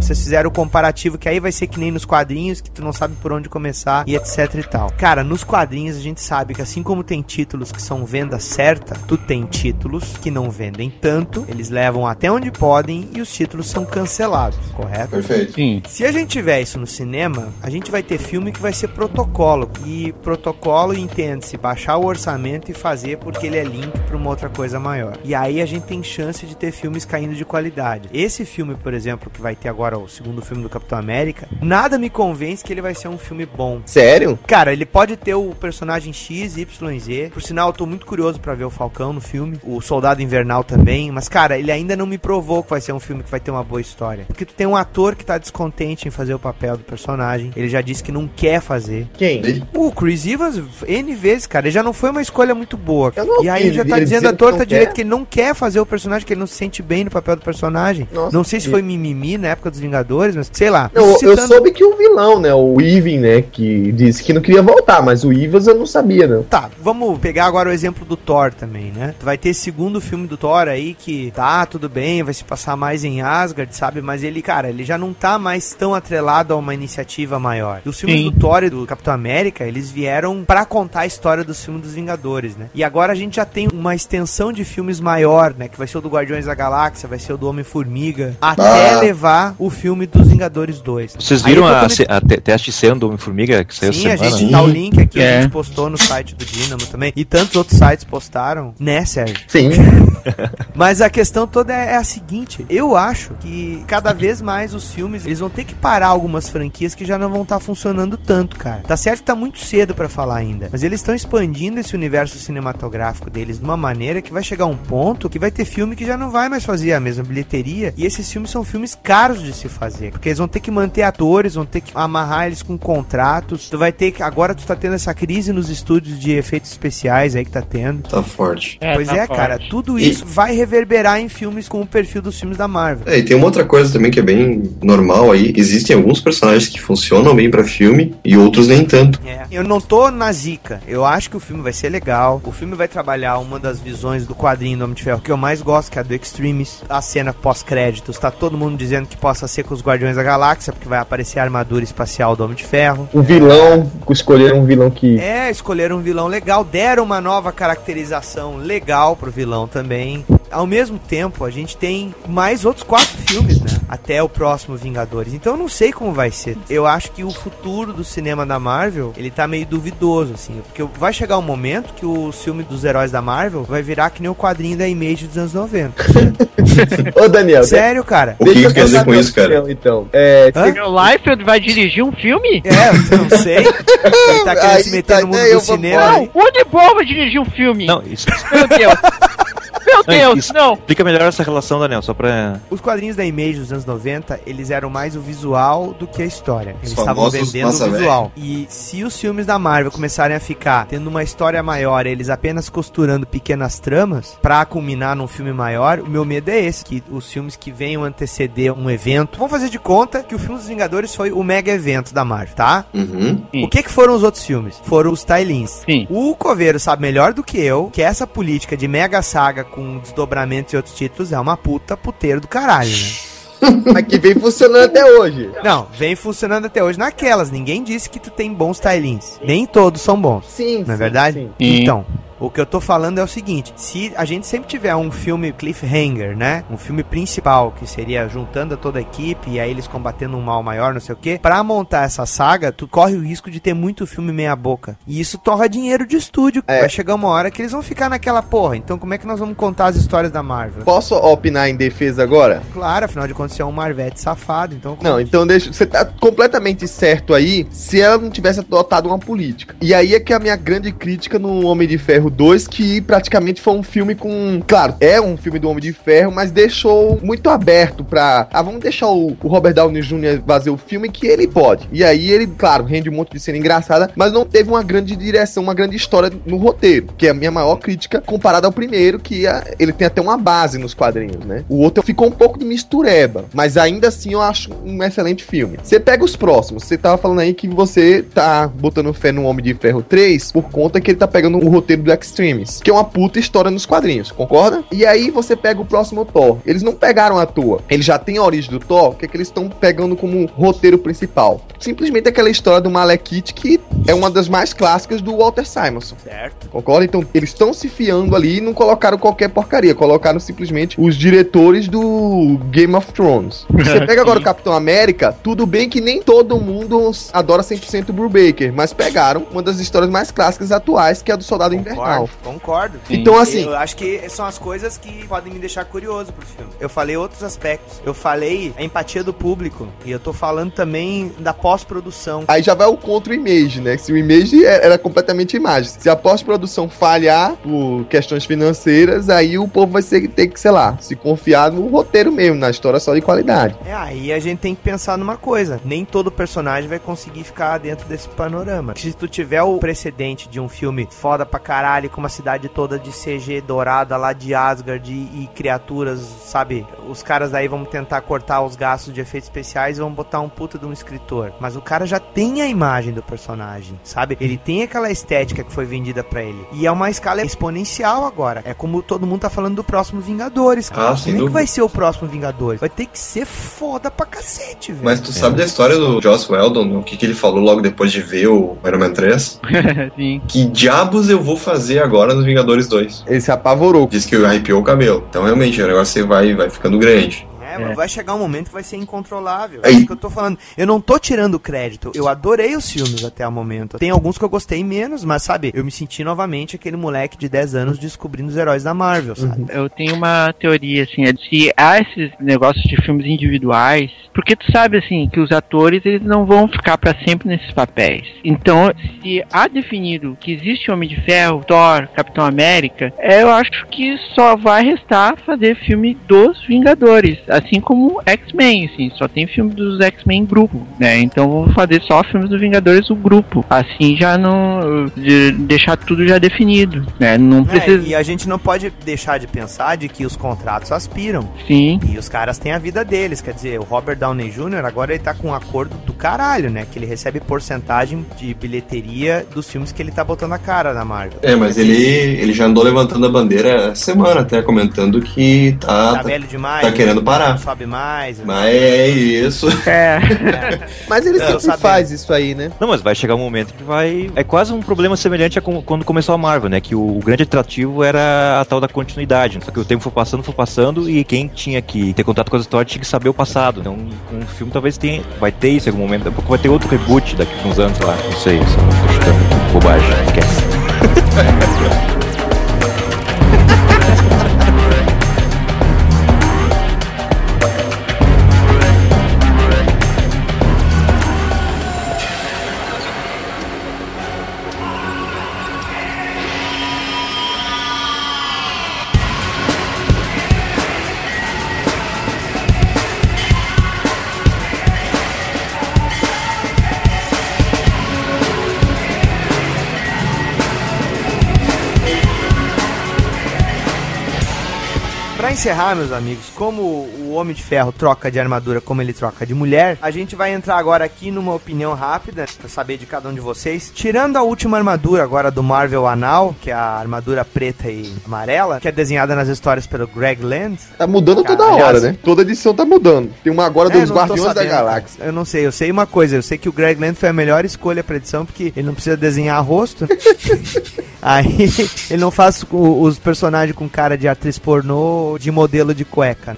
Vocês fizeram o comparativo que aí vai ser que nem nos quadrinhos, que tu não sabe por onde começar e etc e tal. Cara, nos quadrinhos a gente sabe que assim como tem títulos que são venda certa, tu tem títulos que não vendem tanto, eles levam até onde podem e os títulos são cancelados, correto? Perfeito. Sim. Se a gente tiver isso no cinema, a gente vai ter filme que vai ser protocolo. E protocolo entende-se baixar o orçamento e fazer porque ele é link para uma outra coisa maior. E aí a gente tem chance de ter filmes caindo de qualidade. Esse filme, por exemplo, que vai ter agora o segundo filme do Capitão América, nada me convence que ele vai ser um filme bom. Sério? Cara, ele pode ter o personagem X, Y, Z. Por sinal, eu tô muito curioso pra ver o Falcão no filme. O Soldado Invernal também. Mas, cara, ele ainda não me provou que vai ser um filme que vai ter uma boa história. Porque tu tem um ator que tá descontente em fazer o papel do personagem. Ele já disse que não quer fazer. Quem? O Chris Evans, N vezes, cara, ele já não foi uma escolha muito boa. Eu não E aí ele já tá ele dizendo a que torta não direito quer. que ele não quer fazer o personagem, que ele não se sente bem no papel do personagem. Nossa, não sei se foi mimimi na época dos Vingadores, mas sei lá. Eu, eu citando- soube que o vilão, né? O Even, né? Que disse que não queria voltar, mas o Ivas eu não sabia, não. Tá, vamos pegar agora o exemplo do Thor também, né? Tu vai ter segundo filme do Thor aí que tá, tudo bem, vai se passar mais em Asgard, sabe? Mas ele, cara, ele já não tá mais tão atrelado a uma iniciativa maior. Os filmes Sim. do Thor e do Capitão América, eles vieram pra contar a história dos filmes dos Vingadores, né? E agora a gente já tem uma extensão de filmes maior, né? Que vai ser o do Guardiões da Galáxia, vai ser o do Homem-Formiga, até Ah. levar o filme dos Vingadores 2. Vocês Aí viram a, coment- a te- teste cena do Homem-Formiga que saiu Sim, a semana? gente tá o link aqui, a É. gente postou no site do Dynamo também. E tantos outros sites postaram, né, Sérgio? Sim. <laughs> Mas a questão toda é, é a seguinte: eu acho que cada vez mais os filmes eles vão ter que parar algumas franquias que já não vão estar funcionando tanto, cara. Tá certo que tá muito cedo pra falar ainda, mas eles estão expandindo esse universo cinematográfico deles de uma maneira que vai chegar um ponto que vai ter filme que já não vai mais fazer a mesma bilheteria. E esses filmes são filmes caros de se fazer, porque eles vão ter que manter atores, vão ter que amarrar eles com contratos. Tu vai ter que agora tu tá tendo essa crise nos estúdios de efeitos especiais aí que tá tendo. Tá forte. pois tá é, forte. cara, tudo E- isso vai reverberar em filmes com o perfil dos filmes da Marvel. É, e tem uma outra coisa também que é bem normal aí. Existem alguns personagens que funcionam bem pra filme e outros nem tanto. É. Eu não tô na zica. Eu acho que o filme vai ser legal. O filme vai trabalhar uma das visões do quadrinho do Homem de Ferro que eu mais gosto, que é a do Extremis. A cena pós-créditos, tá todo mundo dizendo que possa ser com os Guardiões da Galáxia, porque vai aparecer a armadura espacial do Homem de Ferro. O vilão, escolheram um vilão que. É, escolheram um vilão legal, deram uma nova caracterização legal pro vilão também. Ao mesmo tempo, a gente tem mais outros quatro filmes, né? Até o próximo Vingadores. Então eu não sei como vai ser. Eu acho que o futuro do cinema da Marvel, ele tá meio duvidoso, assim. Porque vai chegar um momento que o filme dos heróis da Marvel vai virar que nem o quadrinho da Image dos anos 90. <laughs> Ô, Daniel, Sério, cara? O que deixa que quer eu dizer com isso, cara? opinião, Então, é, Hã? O Liefeld vai dirigir um filme? É, eu não sei. Ele tá querendo <laughs> Aí se meter tá, no mundo né, do cinema. Não, o de Boa vai dirigir um filme. Não, isso, Meu Deus. <laughs> Meu Não, Deus, isso- não. explica melhor essa relação, Daniel, só pra. Os quadrinhos da Image dos anos 90, eles eram mais o visual do que a história. Eles Os estavam vendendo o visual. E se os filmes da Marvel começarem a ficar tendo uma história maior, eles apenas costurando pequenas tramas pra culminar num filme maior, o meu medo é esse, que os filmes que venham anteceder um evento, vamos fazer de conta que o filme dos Vingadores foi o mega evento da Marvel, tá? Uhum. O que que foram os outros filmes? Foram os. Sim. O Coveiro sabe melhor do que eu que essa política de mega saga com desdobramentos e outros títulos é uma puta puteiro do caralho, né? <laughs> mas que vem funcionando até hoje. Não, vem funcionando até hoje naquelas. Ninguém disse que tu tem bons tie-ins. Nem todos são bons. Sim, Não é sim, verdade? Sim. Então, o que eu tô falando é o seguinte: se a gente sempre tiver um filme cliffhanger, né? Um filme principal, que seria juntando toda a equipe e aí eles combatendo um mal maior, não sei o quê, pra montar essa saga, tu corre o risco de ter muito filme meia-boca. E isso torra dinheiro de estúdio. É. Vai chegar uma hora que eles vão ficar naquela porra. Então, como é que nós vamos contar as histórias da Marvel? Posso opinar em defesa agora? Claro, afinal de contas, você é um Marvete safado, então. Não, então deixa. Você tá completamente certo aí se ela não tivesse adotado uma política. E aí é que a minha grande crítica no Homem de Ferro 2, que praticamente foi um filme com. Claro, é um filme do Homem de Ferro, mas deixou muito aberto pra. Ah, vamos deixar o, o Robert Downey Jr. fazer o filme que ele pode. E aí ele, claro, rende um monte de cena engraçada, mas não teve uma grande direção, uma grande história no roteiro. Que é a minha maior crítica comparada ao primeiro, que é- ele tem até uma base nos quadrinhos, né? O outro ficou um pouco de mistureba, mas ainda assim eu acho um excelente filme. Você pega os próximos, você tava falando aí que você tá botando fé no Homem de Ferro 3 por conta que ele tá pegando o roteiro do Extremes, que é uma puta história nos quadrinhos, concorda? E aí você pega o próximo Thor. Eles não pegaram à toa. Ele já tem a origem do Thor, o que é que eles estão pegando como roteiro principal? Simplesmente aquela história do Malekith que é uma das mais clássicas do Walter Simonson. Certo. Concorda? Então, eles estão se fiando ali e não colocaram qualquer porcaria. Colocaram simplesmente os diretores do Game of Thrones. Você <laughs> pega agora o Capitão América, tudo bem que nem todo mundo adora 100% o Brubaker, mas pegaram uma das histórias mais clássicas atuais, que é a do Soldado Invernal. Concordo, concordo. Então, assim, Eu acho que são as coisas que podem me deixar curioso pro filme. Eu falei outros aspectos. Eu falei a empatia do público. E eu tô falando também da pós-produção. Aí já vai o contra o Image, né? Se o Image é- era completamente imagem. Se a pós-produção falhar por questões financeiras, aí o povo vai ter que, sei lá, se confiar no roteiro mesmo, na história só de qualidade. É, aí a gente tem que pensar numa coisa. Nem todo personagem vai conseguir ficar dentro desse panorama. Se tu tiver o precedente de um filme foda pra caralho caralho, com uma cidade toda de CG dourada lá de Asgard e, e criaturas, sabe? Os caras daí vão tentar cortar os gastos de efeitos especiais e vão botar um puta de um escritor. Mas o cara já tem a imagem do personagem, sabe? Ele tem aquela estética que foi vendida pra ele. E é uma escala exponencial agora. É como todo mundo tá falando do próximo Vingadores, cara. Ah, sem Como é que vai ser o próximo Vingadores? Vai ter que ser foda pra cacete, velho. Mas tu sabe da história do Joss Whedon, o que, que ele falou logo depois de ver o Iron Man 3? <laughs> Sim. Que diabos eu vou fazer agora nos Vingadores 2? Ele se apavorou. Diz que arrepiou o cabelo. Então realmente o negócio vai, vai ficando grande. É, mas vai chegar um momento que vai ser incontrolável. É Aí- isso que eu tô falando. Eu não tô tirando crédito. Eu adorei os filmes até o momento. Tem alguns que eu gostei menos, mas sabe, eu me senti novamente aquele moleque de 10 anos descobrindo os heróis da Marvel, sabe? Eu tenho uma teoria, assim, é de se há esses negócios de filmes individuais, porque tu sabe, assim, que os atores, eles não vão ficar pra sempre nesses papéis. Então, se há definido que existe Homem de Ferro, Thor, Capitão América, é, eu acho que só vai restar fazer filme dos Vingadores, assim como X-Men, assim, só tem filme dos X-Men grupo, né? Então, vou fazer só filmes dos Vingadores o grupo. Assim já não de deixar tudo já definido, né? Não É, precisa e a gente não pode deixar de pensar de que os contratos aspiram. Sim. E os caras têm a vida deles. Quer dizer, o Robert Downey Jr. agora ele tá com um acordo do caralho, né? Que ele recebe porcentagem de bilheteria dos filmes que ele tá botando a cara na Marvel. É, mas ele, ele já andou levantando a bandeira essa semana até, comentando que tá, Tá, tá, velho demais. tá querendo parar. Não sobe mais. né? Mas é isso. É. <laughs> Mas ele É, sempre sabia. faz isso aí, né? Não, mas vai chegar um momento que vai. É quase um problema semelhante a quando começou a Marvel, né? Que o, grande atrativo era a tal da continuidade. Só que o tempo foi passando, foi passando, e quem tinha que ter contato com as histórias tinha que saber o passado. Então, com o filme talvez tenha. Vai ter isso em algum momento. Daqui a pouco vai ter outro reboot daqui a uns anos lá. Não sei, só tô chutando. Bobagem, esquece. <laughs> encerrar, meus amigos, como o Homem de Ferro troca de armadura como ele troca de mulher, a gente vai entrar agora aqui numa opinião rápida pra saber de cada um de vocês. Tirando a última armadura agora do Marvel Anal, que é a armadura preta e amarela, que é desenhada nas histórias pelo Greg Land. Tá mudando toda Aliás, hora, né? Toda edição tá mudando. Tem uma agora É, dos Guardiões da Galáxia. cara. Eu não sei, eu sei uma coisa, eu sei que o Greg Land foi a melhor escolha pra edição, porque ele não precisa desenhar rosto. <laughs> Aí ele não faz os personagens com cara de atriz pornô de modelo de cueca.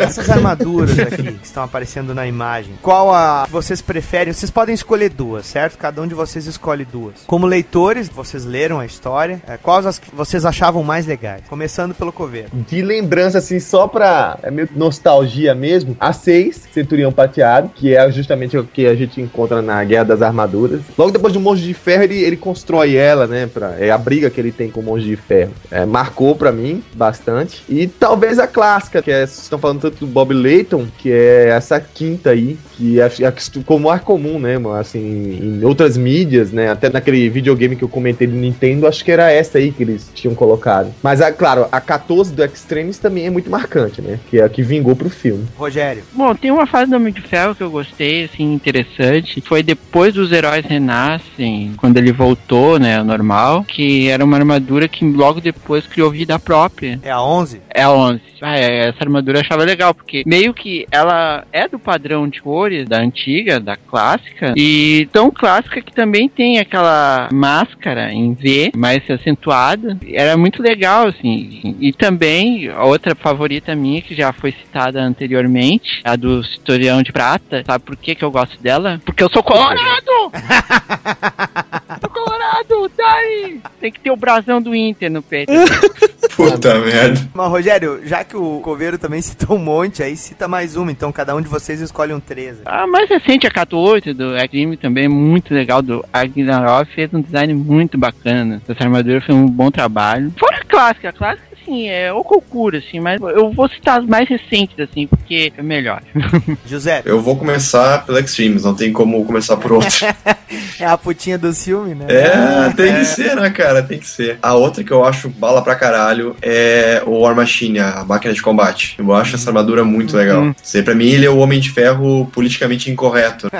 Essas armaduras aqui que estão aparecendo na imagem, qual a que vocês preferem? Vocês podem escolher duas, certo? Cada um de vocês escolhe duas. Como leitores, vocês leram a história, é, quais as que vocês achavam mais legais? Começando pelo coveiro. De lembrança, assim, só pra é meio nostalgia mesmo, a 6, Centurião Prateado, que é justamente o que a gente encontra na Guerra das Armaduras. Logo depois do Monge de Ferro, ele, ele constrói ela, né? Pra, é a briga que ele tem com o Monge de Ferro. É, marcou pra mim bastante. E talvez a clássica, que é, vocês estão falando tanto do Bob Layton, que é essa quinta aí, que é, é como ar comum, né, mano? Assim, em outras mídias, né? Até naquele videogame que eu comentei do Nintendo, acho que era essa aí que eles tinham colocado. Mas, a, claro, a 14 do Extremes também é muito marcante, né? Que é a que vingou pro filme. Rogério. Bom, tem uma fase do Homem de Ferro que eu gostei, assim, interessante. Foi depois dos heróis renascem, quando ele voltou, né, ao normal, que era uma armadura que logo depois criou vida própria. É a 11? É a 11. Ah, é, essa armadura eu achava legal, porque meio que ela é do padrão de cores da antiga, da clássica, e tão clássica que também tem aquela máscara em V, mais acentuada. Era muito legal, assim. E também, a outra favorita minha, que já foi citada anteriormente, a do Citorião de Prata. Sabe por que, que eu gosto dela? Porque eu sou colorado! <laughs> sou colorado! Daí! Tem que ter o brasão do Inter no peito. <laughs> Puta merda. Mas, Rogério, já que o Coveiro também <laughs> citou um monte, aí cita mais uma, então cada um de vocês escolhe um 13. A mais recente, a 14 do X-Grim, também é muito legal, do Agnarov, fez um design muito bacana. Essa armadura foi um bom trabalho. Fora a clássica, a clássica, assim, é o Kokura, assim, mas eu vou citar as mais recentes, assim, porque é melhor. <laughs> José. Eu vou começar pelo Extremes, não tem como começar por outro. <laughs> é a putinha do filme, né? É, tem que ser, né, cara? Tem que ser. A outra que eu acho bala pra caralho é o War Machine, a máquina de combate. Eu acho essa armadura muito legal. Sei, pra mim, ele é o Homem de Ferro politicamente incorreto. <laughs>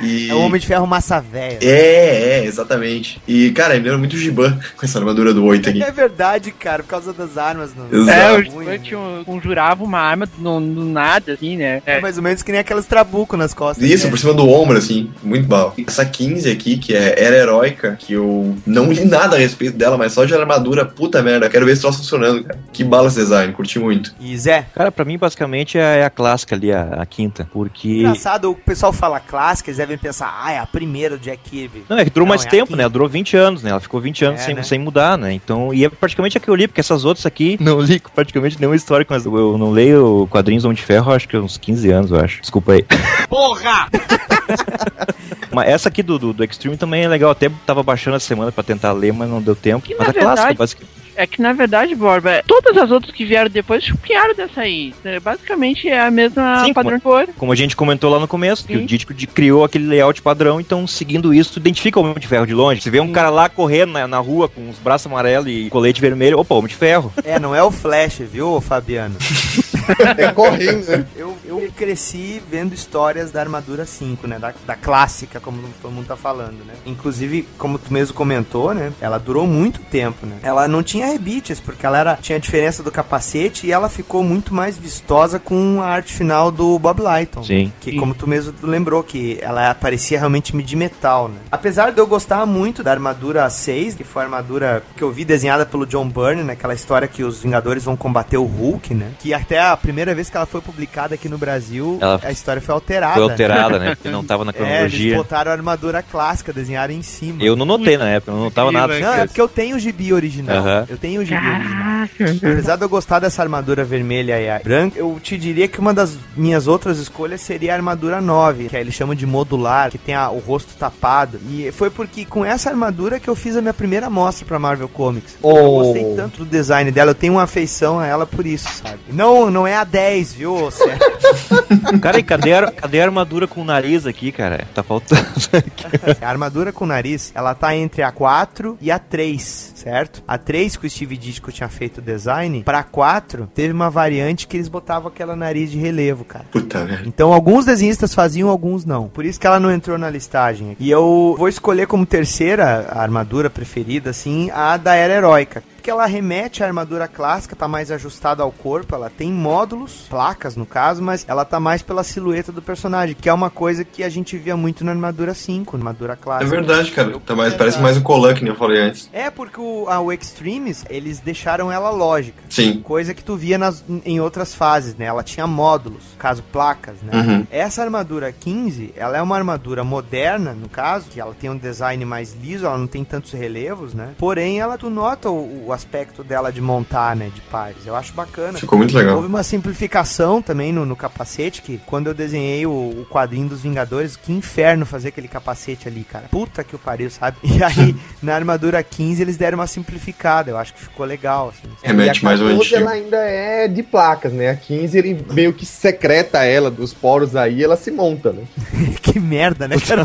E... É o Homem de Ferro massa velha. É, é, exatamente. E, cara, ele lembra muito o Giban com essa armadura do 8 aqui. É verdade, cara, por causa das armas. Não. Exato. É, o um- conjurava uma arma no, no nada, assim, né? É mais ou menos que nem aqueles trabuco nas costas. Isso, né? por cima do ombro, assim, muito bal. Essa 15 aqui, que é Era Heróica, que eu não li nada a respeito dela, mas só de armadura, puta merda, quero ver esse troço funcionando, cara. Que bala esse design, curti muito. E Zé, Cara, pra mim, basicamente, é a clássica ali, a, a quinta. Porque. engraçado, o pessoal fala clássica, eles devem pensar, ah, é a primeira do Jack Kirby. Não, é que durou Não, mais é tempo, né? Ela durou 20 anos, né? Ela ficou 20 anos É, sem, né? sem mudar, né? Então, e é praticamente a que eu li, porque essas outras aqui <laughs> não li praticamente nenhuma história. Mas eu não leio quadrinhos Homem de Ferro, acho que uns 15 anos, eu acho. Desculpa aí. <laughs> Porra! <laughs> Mas essa aqui do, do, do Extreme também é legal. Até tava baixando essa semana pra tentar ler, mas não deu tempo. Que, mas é clássica, verdade, basicamente. É que na verdade, Borba, todas as outras que vieram depois chupiaram dessa aí. É, Basicamente é a mesma Sim, padrão como- de cor. Como a gente comentou lá no começo, que Sim. o Dítico de- criou aquele layout padrão, então seguindo isso, tu identifica o Homem de Ferro de longe. Você vê um cara lá correndo na, na rua com os braços amarelos e colete vermelho, opa, Homem de Ferro. É, não é o Flash, viu, Fabiano? <laughs> <laughs> É correndo, né? Eu, eu cresci vendo histórias da Armadura 5, né? Da, da clássica, como todo mundo tá falando, né? Inclusive, como tu mesmo comentou, né? Ela durou muito tempo, né? Ela não tinha rebites, porque ela era, tinha a diferença do capacete e ela ficou muito mais vistosa com a arte final do Bob Lighton. Sim. Que, como tu mesmo lembrou, que ela parecia realmente de metal, né? Apesar de eu gostar muito da armadura 6, que foi a armadura que eu vi desenhada pelo John Byrne, naquela história que os Vingadores vão combater o Hulk, né? Que até a primeira vez que ela foi publicada aqui no Brasil, Ela a história foi alterada. Foi alterada, né? Porque não tava na <laughs> É, eles cronologia. botaram a armadura clássica, desenharam em cima. eu não notei na época, eu não notava nada. Não, é porque eu tenho o gibi original. Eu tenho o gibi original. Apesar de eu gostar dessa armadura vermelha e a branca, eu te diria que uma das minhas outras escolhas seria a armadura 9, que eles chamam de modular, que tem a- o rosto tapado. E foi porque com essa armadura que eu fiz a minha primeira amostra pra Marvel Comics. Eu Oh. gostei tanto do design dela, eu tenho uma afeição a ela por isso, sabe? Não, não é a 10, viu, Sérgio? <laughs> Cara, e cadê a, cadê a armadura com o nariz aqui, cara? Tá faltando. <laughs> A armadura com nariz, ela tá entre a 4 e a 3, certo? A 3 que o Steve Ditko tinha feito o design, pra 4 teve uma variante que eles botavam aquela nariz de relevo, cara. Puta merda. Então alguns desenhistas faziam, alguns não. Por isso que ela não entrou na listagem. E eu vou escolher como terceira a armadura preferida, assim, a da Era Heróica. Porque ela remete à armadura clássica, tá mais ajustada ao corpo, ela tem módulos, placas no caso, mas ela tá mais pela silhueta do personagem, que é uma coisa que a gente via muito na armadura 5, na armadura É clássica. verdade, cara. Tá mais, parece mais o Colan, que nem eu falei antes. É porque o, a, o Extremes, eles deixaram ela lógica. Sim. Coisa que tu via nas, em outras fases, né? Ela tinha módulos, no caso placas, né? Uhum. Essa armadura 15, ela é uma armadura moderna, no caso, que ela tem um design mais liso, ela não tem tantos relevos, né? Porém, ela tu nota o, o aspecto dela de montar, né? De pares. Eu acho bacana. Ficou muito legal. Houve uma simplificação também no, no capacete, que quando eu desenhei o, o quadrinho dos Vingadores, que inferno fazer aquele capacete ali, cara. Puta que o pariu, sabe? <laughs> E aí, na armadura 15, eles deram uma simplificada. Eu acho que ficou legal, assim. Remete E a mais 14 antigo. ela ainda é de placas, né? A 15 ele meio que secreta ela dos poros aí, ela se monta, né? <laughs> que merda, né, <laughs> cara?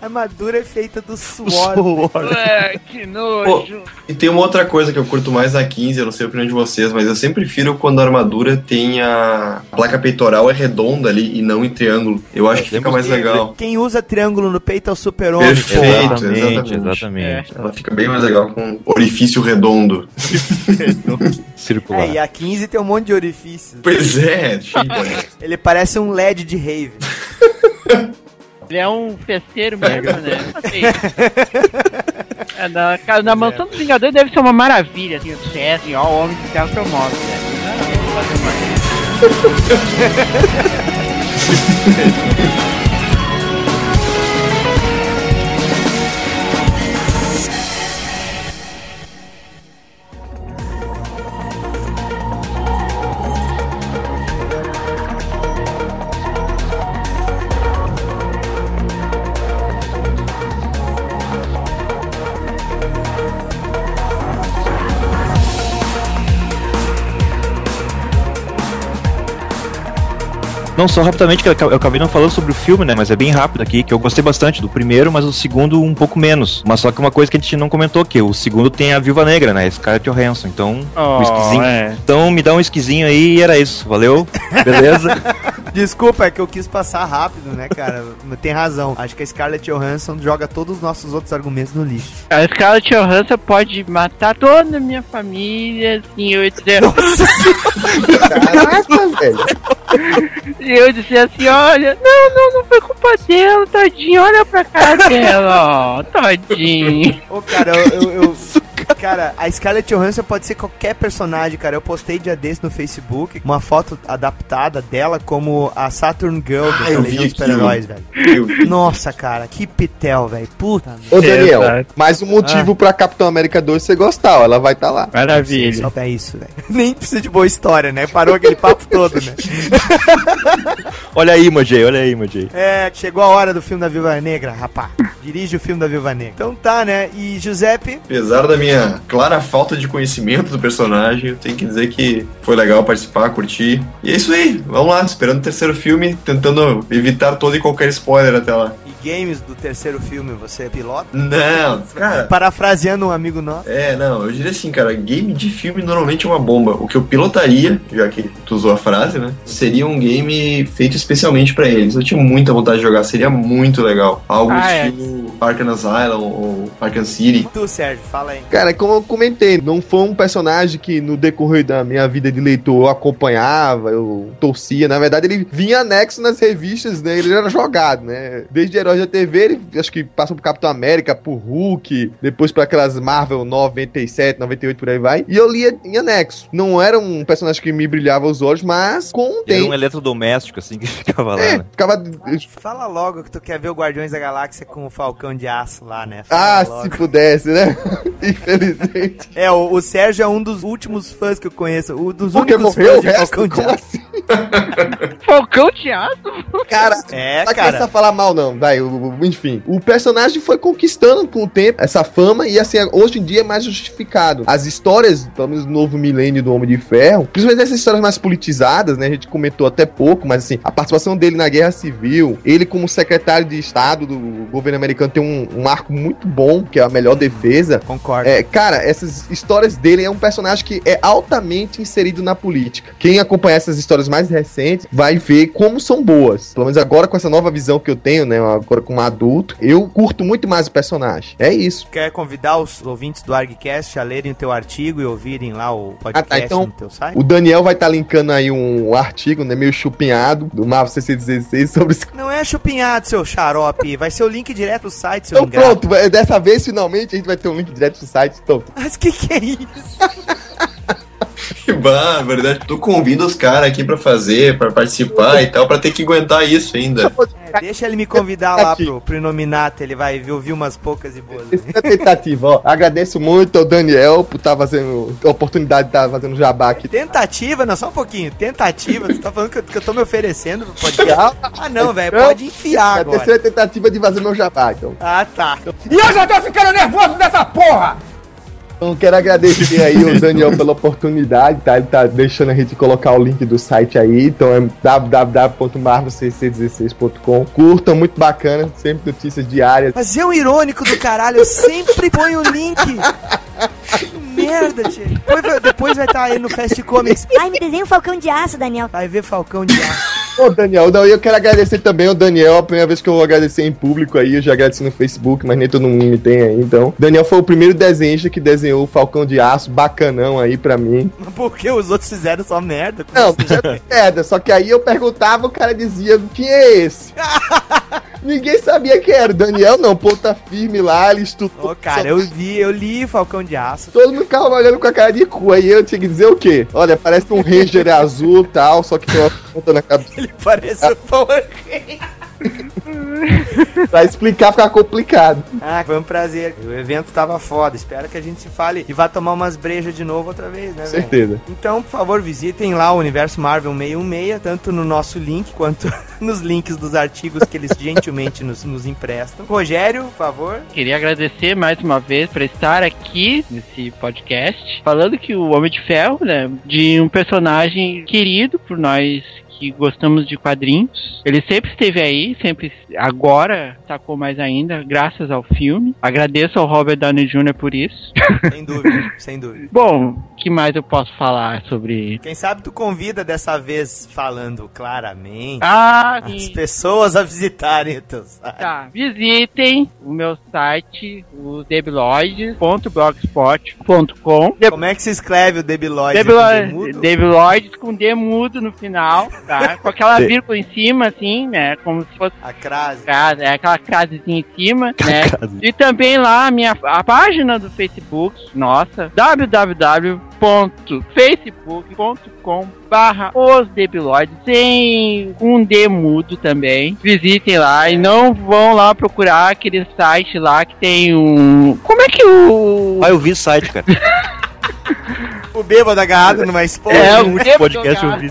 a armadura é feita do suor. Ué, que nojo. E tem uma outra coisa que eu curto mais na 15, eu não sei a opinião de vocês, mas eu sempre prefiro quando a armadura tem a placa peitoral é redonda ali e não em triângulo. Eu acho que fica mais legal. Quem usa triângulo no peito é o super-homem. Perfeito, Exatamente, exatamente. exatamente. Ela fica bem mais legal com orifício redondo. <laughs> Circular. É, e a 15 tem um monte de orifícios. Pois é, né? <laughs> Ele parece um LED de rave. <laughs> Ele é um festeiro mesmo, né? É, na, cara, na mansão dos Vingadores deve ser uma maravilha, assim, o assim, ó, o homem que ferro promoto, né? <laughs> Não, só rapidamente, que eu eu acabei não falando sobre o filme, né? Mas é bem rápido aqui, que eu gostei bastante do primeiro, mas o segundo um pouco menos. Mas só que uma coisa que a gente não comentou, que o segundo tem a Viúva Negra, né? Scarlett Johansson. Então, Oh, um esquisinho. é. Então me dá um esquisinho aí e era isso. Valeu? <laughs> Beleza? Desculpa, é que eu quis passar rápido, né, cara? <laughs> Tem razão. Acho que a Scarlett Johansson joga todos os nossos outros argumentos no lixo. A Scarlett Johansson pode matar toda a minha família, assim, eu ia dizer... <laughs> Caraca, velho. E eu disse assim, olha, não, não, não foi culpa dela, tadinho, olha pra cara dela, ó, tadinho. Ô, cara, eu, eu- eu- <laughs> Cara, a Scarlett Johansson pode ser qualquer personagem, cara. Eu postei dia desse no Facebook uma foto adaptada dela como a Saturn Girl do Ah, eu vi Legião dos Super-Heróis, velho. Nossa, cara, que pitel, velho. Puta merda. Ô, Daniel, Exato. mais um motivo pra Capitão América 2 você gostar, ó. Ela vai estar lá. Maravilha. Só é isso, velho. <laughs> Nem precisa de boa história, né? Parou aquele papo todo, né? <laughs> olha aí, Majay, olha aí, Majay. É, chegou a hora do filme da Viúva Negra, rapá. Dirige o filme da Viúva Negra. Então tá, né? E Giuseppe, Apesar da minha clara falta de conhecimento do personagem, eu tenho que dizer que foi legal participar, curtir. E é isso aí, vamos lá, esperando o terceiro filme, tentando evitar todo e qualquer spoiler até lá. Games do terceiro filme, você é piloto? Não, cara. Parafraseando um amigo nosso. É, não, eu diria assim, cara, game de filme normalmente é uma bomba. O que eu pilotaria, já que tu usou a frase, né? Seria um game feito especialmente pra eles. Eu tinha muita vontade de jogar, seria muito legal. Algo Ah, é. estilo Arkham Asylum ou Arkham City. Tu, Sérgio, fala aí. Cara, como eu comentei, não foi um personagem que no decorrer da minha vida de leitor eu acompanhava, eu torcia. Na verdade, ele vinha anexo nas revistas, né? Ele era jogado, né? Desde Heróis da TV, ele acho que passou por Capitão América, por Hulk, depois por aquelas Marvel 97, 98, por aí vai. E eu lia em anexo. Não era um personagem que me brilhava os olhos, mas com o Era tempo. um eletrodoméstico, assim, que <laughs> ficava lá, É, né? ficava. Fala logo que tu quer ver o Guardiões da Galáxia com o Falcão de Aço lá, né? Fala Ah, logo. se pudesse, né? <laughs> Infelizmente. É, o, o Sérgio é um dos últimos fãs que eu conheço. O dos Porque únicos morreu o fãs de resto? Falcão de Aço. assim? <laughs> Falcão Teatro? Cara, É, Não cara. começar a falar mal, não. Vai, enfim. O personagem foi conquistando com o tempo essa fama e, assim, hoje em dia é mais justificado. As histórias, pelo menos no novo milênio do Homem de Ferro, principalmente essas histórias mais politizadas, né? A gente comentou até pouco, mas, assim, a participação dele na Guerra Civil, ele como secretário de Estado do governo americano tem um, um arco muito bom, que é a melhor defesa. Concordo. É, cara, essas histórias dele é um personagem que é altamente inserido na política. Quem acompanhar essas histórias mais recentes vai ver como são boas. Pelo menos agora com essa nova visão que eu tenho, né? Agora como adulto, eu curto muito mais o personagem. É isso. Quer convidar os ouvintes do ArgCast a lerem o teu artigo e ouvirem lá o podcast Ah, tá, então, no teu site? O Daniel vai estar linkando aí um artigo, né? Meio chupinhado do Marvel CC16 <laughs> sobre. Não é chupinhado, seu xarope. Vai ser o link direto do site, seu Então ingrato. pronto, vai- dessa vez finalmente a gente vai ter um link direto do site. Então, Mas que que é isso? <laughs> Que bah, verdade. Tu convida os caras aqui pra fazer, pra participar e tal, pra ter que aguentar isso ainda. É, deixa ele me convidar lá pro, pro Inominata, ele vai ouvir umas poucas e boas. Essa é a tentativa, ó. Agradeço muito ao Daniel por estar fazendo a oportunidade de estar fazendo jabá aqui. Tentativa, não, só um pouquinho. Tentativa, tu tá falando que eu, que eu tô me oferecendo pro podcast. Ah, não, velho, pode enfiar É a agora. terceira tentativa de fazer meu jabá, então. Ah, tá. E eu já tô ficando nervoso dessa porra! Então quero agradecer aí o Daniel pela oportunidade, tá? Ele tá deixando a gente colocar o link do site aí, então é www.marvelcc16.com. Curtam, muito bacana, sempre notícias diárias. Mas é um irônico do caralho, eu sempre ponho o link. Que merda, tio. Depois, vai- depois vai estar aí no Fast Comics. Ai, me desenha um falcão de aço, Daniel. Vai ver Falcão de Aço. Ô, Daniel, não, eu quero agradecer também ao Daniel, a primeira vez que eu vou agradecer em público aí, eu já agradeci no Facebook, mas nem todo mundo me tem aí, então. Daniel foi o primeiro desenhista que desenhou o Falcão de Aço, bacanão aí pra mim. Porque os outros fizeram só merda. Não, assim? tem merda, só que aí eu perguntava, o cara dizia, quem é esse? <laughs> Ninguém sabia quem era, o Daniel não, ponta firme lá, ele estudou. Ô, cara, eu vi, eu li Falcão de Aço. Todo mundo ficava olhando com a cara de cu, aí eu tinha que dizer o quê? Olha, parece um Ranger azul e tal, só que tem uma ponta na cabeça. Ele <laughs> parece o Power pra explicar fica complicado. Ah, foi um prazer. O evento tava foda. Espero que a gente se fale e vá tomar umas brejas de novo outra vez, né? Certeza. Então, por favor, visitem lá o Universo Marvel 616, tanto no nosso link quanto <laughs> nos links dos artigos que eles gentilmente nos, nos emprestam. Rogério, por favor. Queria agradecer mais uma vez por estar aqui nesse podcast, falando que o Homem de Ferro, né, de um personagem querido por nós que gostamos de quadrinhos. Ele sempre esteve aí, sempre agora sacou mais ainda, graças ao filme. Agradeço ao Robert Downey Jr. por isso. <laughs> Sem dúvida, sem dúvida. Bom, o que mais eu posso falar sobre. Quem sabe tu convida dessa vez falando claramente Ah, as sim. pessoas a visitarem o teu site. Tá, visitem o meu site, o debiloides.blogspot.com. Como é que se escreve o Debiloid? Debiloides Debiloides com D mudo no final, tá? <laughs> Com aquela vírgula em cima, assim, né? Como se fosse. A crase. Crase, é aquela crasezinha em cima, <laughs> né? E também lá a minha a página do Facebook, nossa, www.facebook.com barra os debiloides, sem um D mudo também. Visitem lá e não vão lá procurar aquele site lá que tem um... Como é que o... Ah, eu vi esse site, cara. <laughs> O bêbado agarrado numa esposa. É, um o podcast eu vi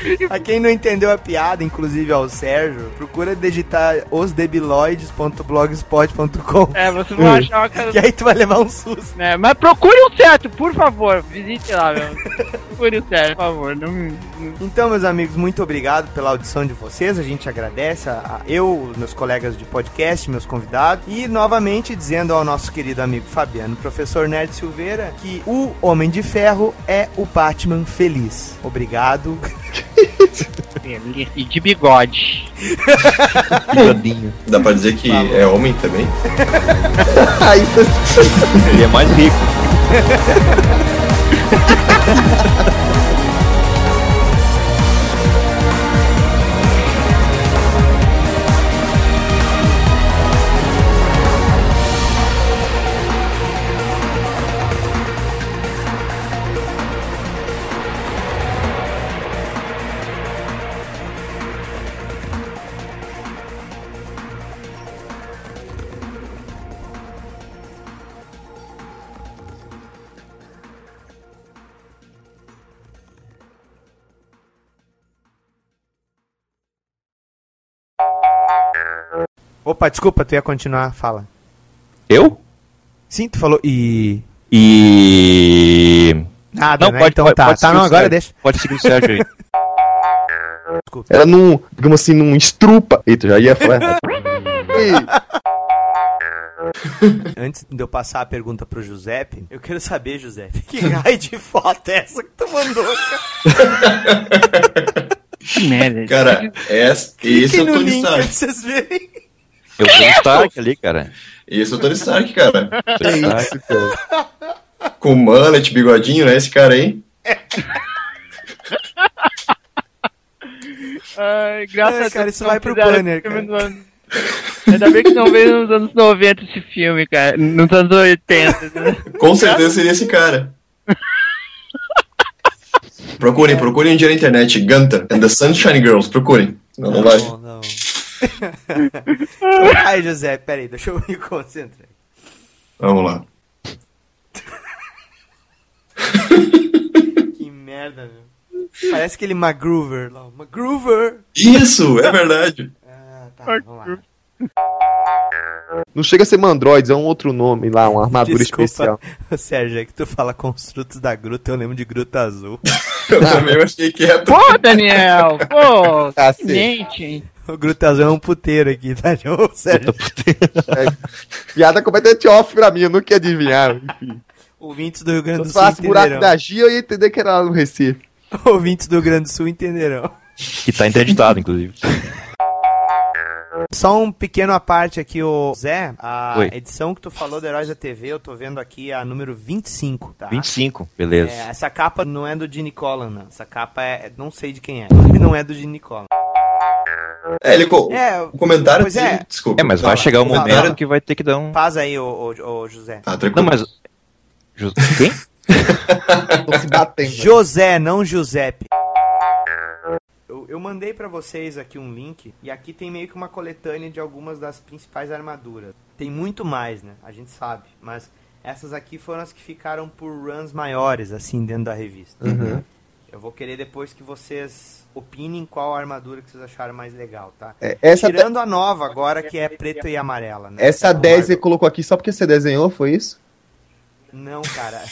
<laughs> A quem não entendeu a piada, inclusive ao Sérgio, procura digitar osdebiloides.blogspot.com. É, você não vai achar que... <laughs> Que aí tu vai levar um susto. né? Mas procure o certo, por favor. Visite lá, meu. Procure o certo, por favor. Não, não- Então, meus amigos, muito obrigado pela audição de vocês. A gente agradece a, a- eu, os meus colegas de podcast, meus convidados. E novamente dizendo ao nosso querido amigo Fabiano, professor Nerd Silveira, que o Homem de Ferro é o Batman feliz. Obrigado. <laughs> E de bigode. <laughs> Bigodinho. Dá pra dizer que é homem também? <laughs> Ele é mais rico. <laughs> Opa, desculpa, tu ia continuar, fala. Eu? Sim, tu falou e... E. Nada, Não, né? pode, então pode, tá, pode tá, seguir não, o agora Sérgio. deixa. Pode seguir o Sérgio aí. Era num, digamos assim, num estrupa. Eita, já ia falar. <laughs> Antes de eu passar a pergunta pro Giuseppe, eu quero saber, Giuseppe, que raio de foto é essa que tu mandou, cara? Que merda. Cara, esse, esse é o no Tony link vocês verem. Eu sou o Stark ali, cara. Esse é o Tony Stark, cara. Que isso, cara. Com mullet, bigodinho, né? Esse cara aí. <laughs> Ai, graças a cara, Deus isso vai pro banner, Ainda bem que não veio nos anos 90 esse filme, cara. Nos anos 80. né? Com certeza seria esse cara. Procurem, procurem um dia na internet. Ganta and the Sunshine Girls. Procurem. Não, não vai. Não, não. <laughs> Ai, José, peraí, deixa eu me concentrar. Vamos lá. Que merda, meu. Parece aquele MacGruver lá. MacGruver! Isso, é verdade. Ah, tá, vamos lá. Não chega a ser Mandroids, é um outro nome lá, uma armadura Desculpa, especial. Sérgio, é que tu fala construtos da gruta, eu lembro de gruta azul. <laughs> Eu também fiquei quieto. Pô, Daniel! Pô, Cacete. que mente, hein? O gruta azul é um puteiro aqui, tá? <laughs> Ô, Sérgio, Piada completamente off pra mim, eu nunca ia adivinhar. Enfim. ouvintes do Rio Grande do Se Sul falasse buraco entenderão. da Gia, eu ia entender que era lá no Recife. <laughs> Ouvintes do Rio Grande do Sul entenderão. Que tá interditado, inclusive. Só um pequeno à parte aqui, o Zé. A Oi. edição que tu falou do Heróis da TV, eu tô vendo aqui a número 25, tá? 25, beleza. É, essa capa não é do Gene Collan, não. Essa capa é. Não sei de quem é. <laughs> Não é do Gene Collan. É, ele co É, o comentário pois é. dele- Desculpa. É, mas vai chegar um O momento que vai ter que dar um. Faz aí, ô, ô, ô, José. Tá, Não, tranquilo. mas. Ju- Quem? <laughs> Tô se batendo. José, não Giuseppe. Eu, eu mandei pra vocês aqui um link e aqui tem meio que uma coletânea de algumas das principais armaduras. Tem muito mais, né? A gente sabe, mas essas aqui foram as que ficaram por runs maiores, assim, dentro da revista. Uhum. Eu vou querer depois que vocês opinem qual armadura que vocês acharam mais legal, tá? É, essa Tirando a nova agora, que é preta e amarela, né? Essa Então, 10 você colocou aqui só porque você desenhou, foi isso? Não, cara.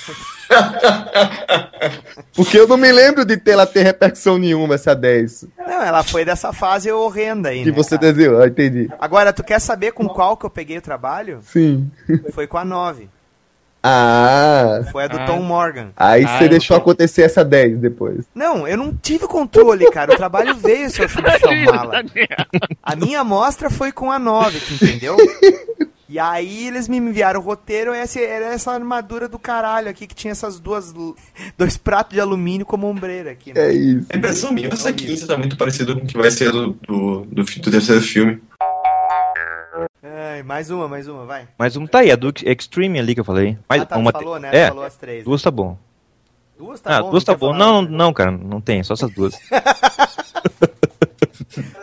<laughs> Porque eu não me lembro de ter ela ter repercussão nenhuma, essa 10. Não, ela foi dessa fase horrenda aí, Que né, você cara? desenhou, ah, entendi. Agora, tu quer saber com qual que eu peguei o trabalho? Sim. Foi com a 9. Ah. Foi a do Ah. Tom Morgan. Aí Ah, você deixou acontecer essa 10 depois. Não, eu não tive controle, cara. O trabalho veio, seu <laughs> chubichão mala. A minha amostra foi com a 9, tu entendeu? E aí eles me enviaram o roteiro, essa, era essa armadura do caralho aqui, que tinha essas duas... Dois pratos de alumínio como ombreira aqui, né? É isso. A impressão minha, essa 15 tá muito parecido com o que vai ser do, do, do, do terceiro filme. Ai, mais uma, mais uma, vai. Mas um tá aí, a do Extreme ali que eu falei. Mas Ah, tá, uma falou, né? É, falou as três. duas tá bom. Duas tá ah, bom, duas tá bom. Não, outra? não, cara, não tem, só essas duas. O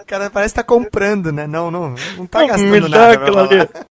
<laughs> cara parece que tá comprando, né? Não, não, não tá Não, gastando nada.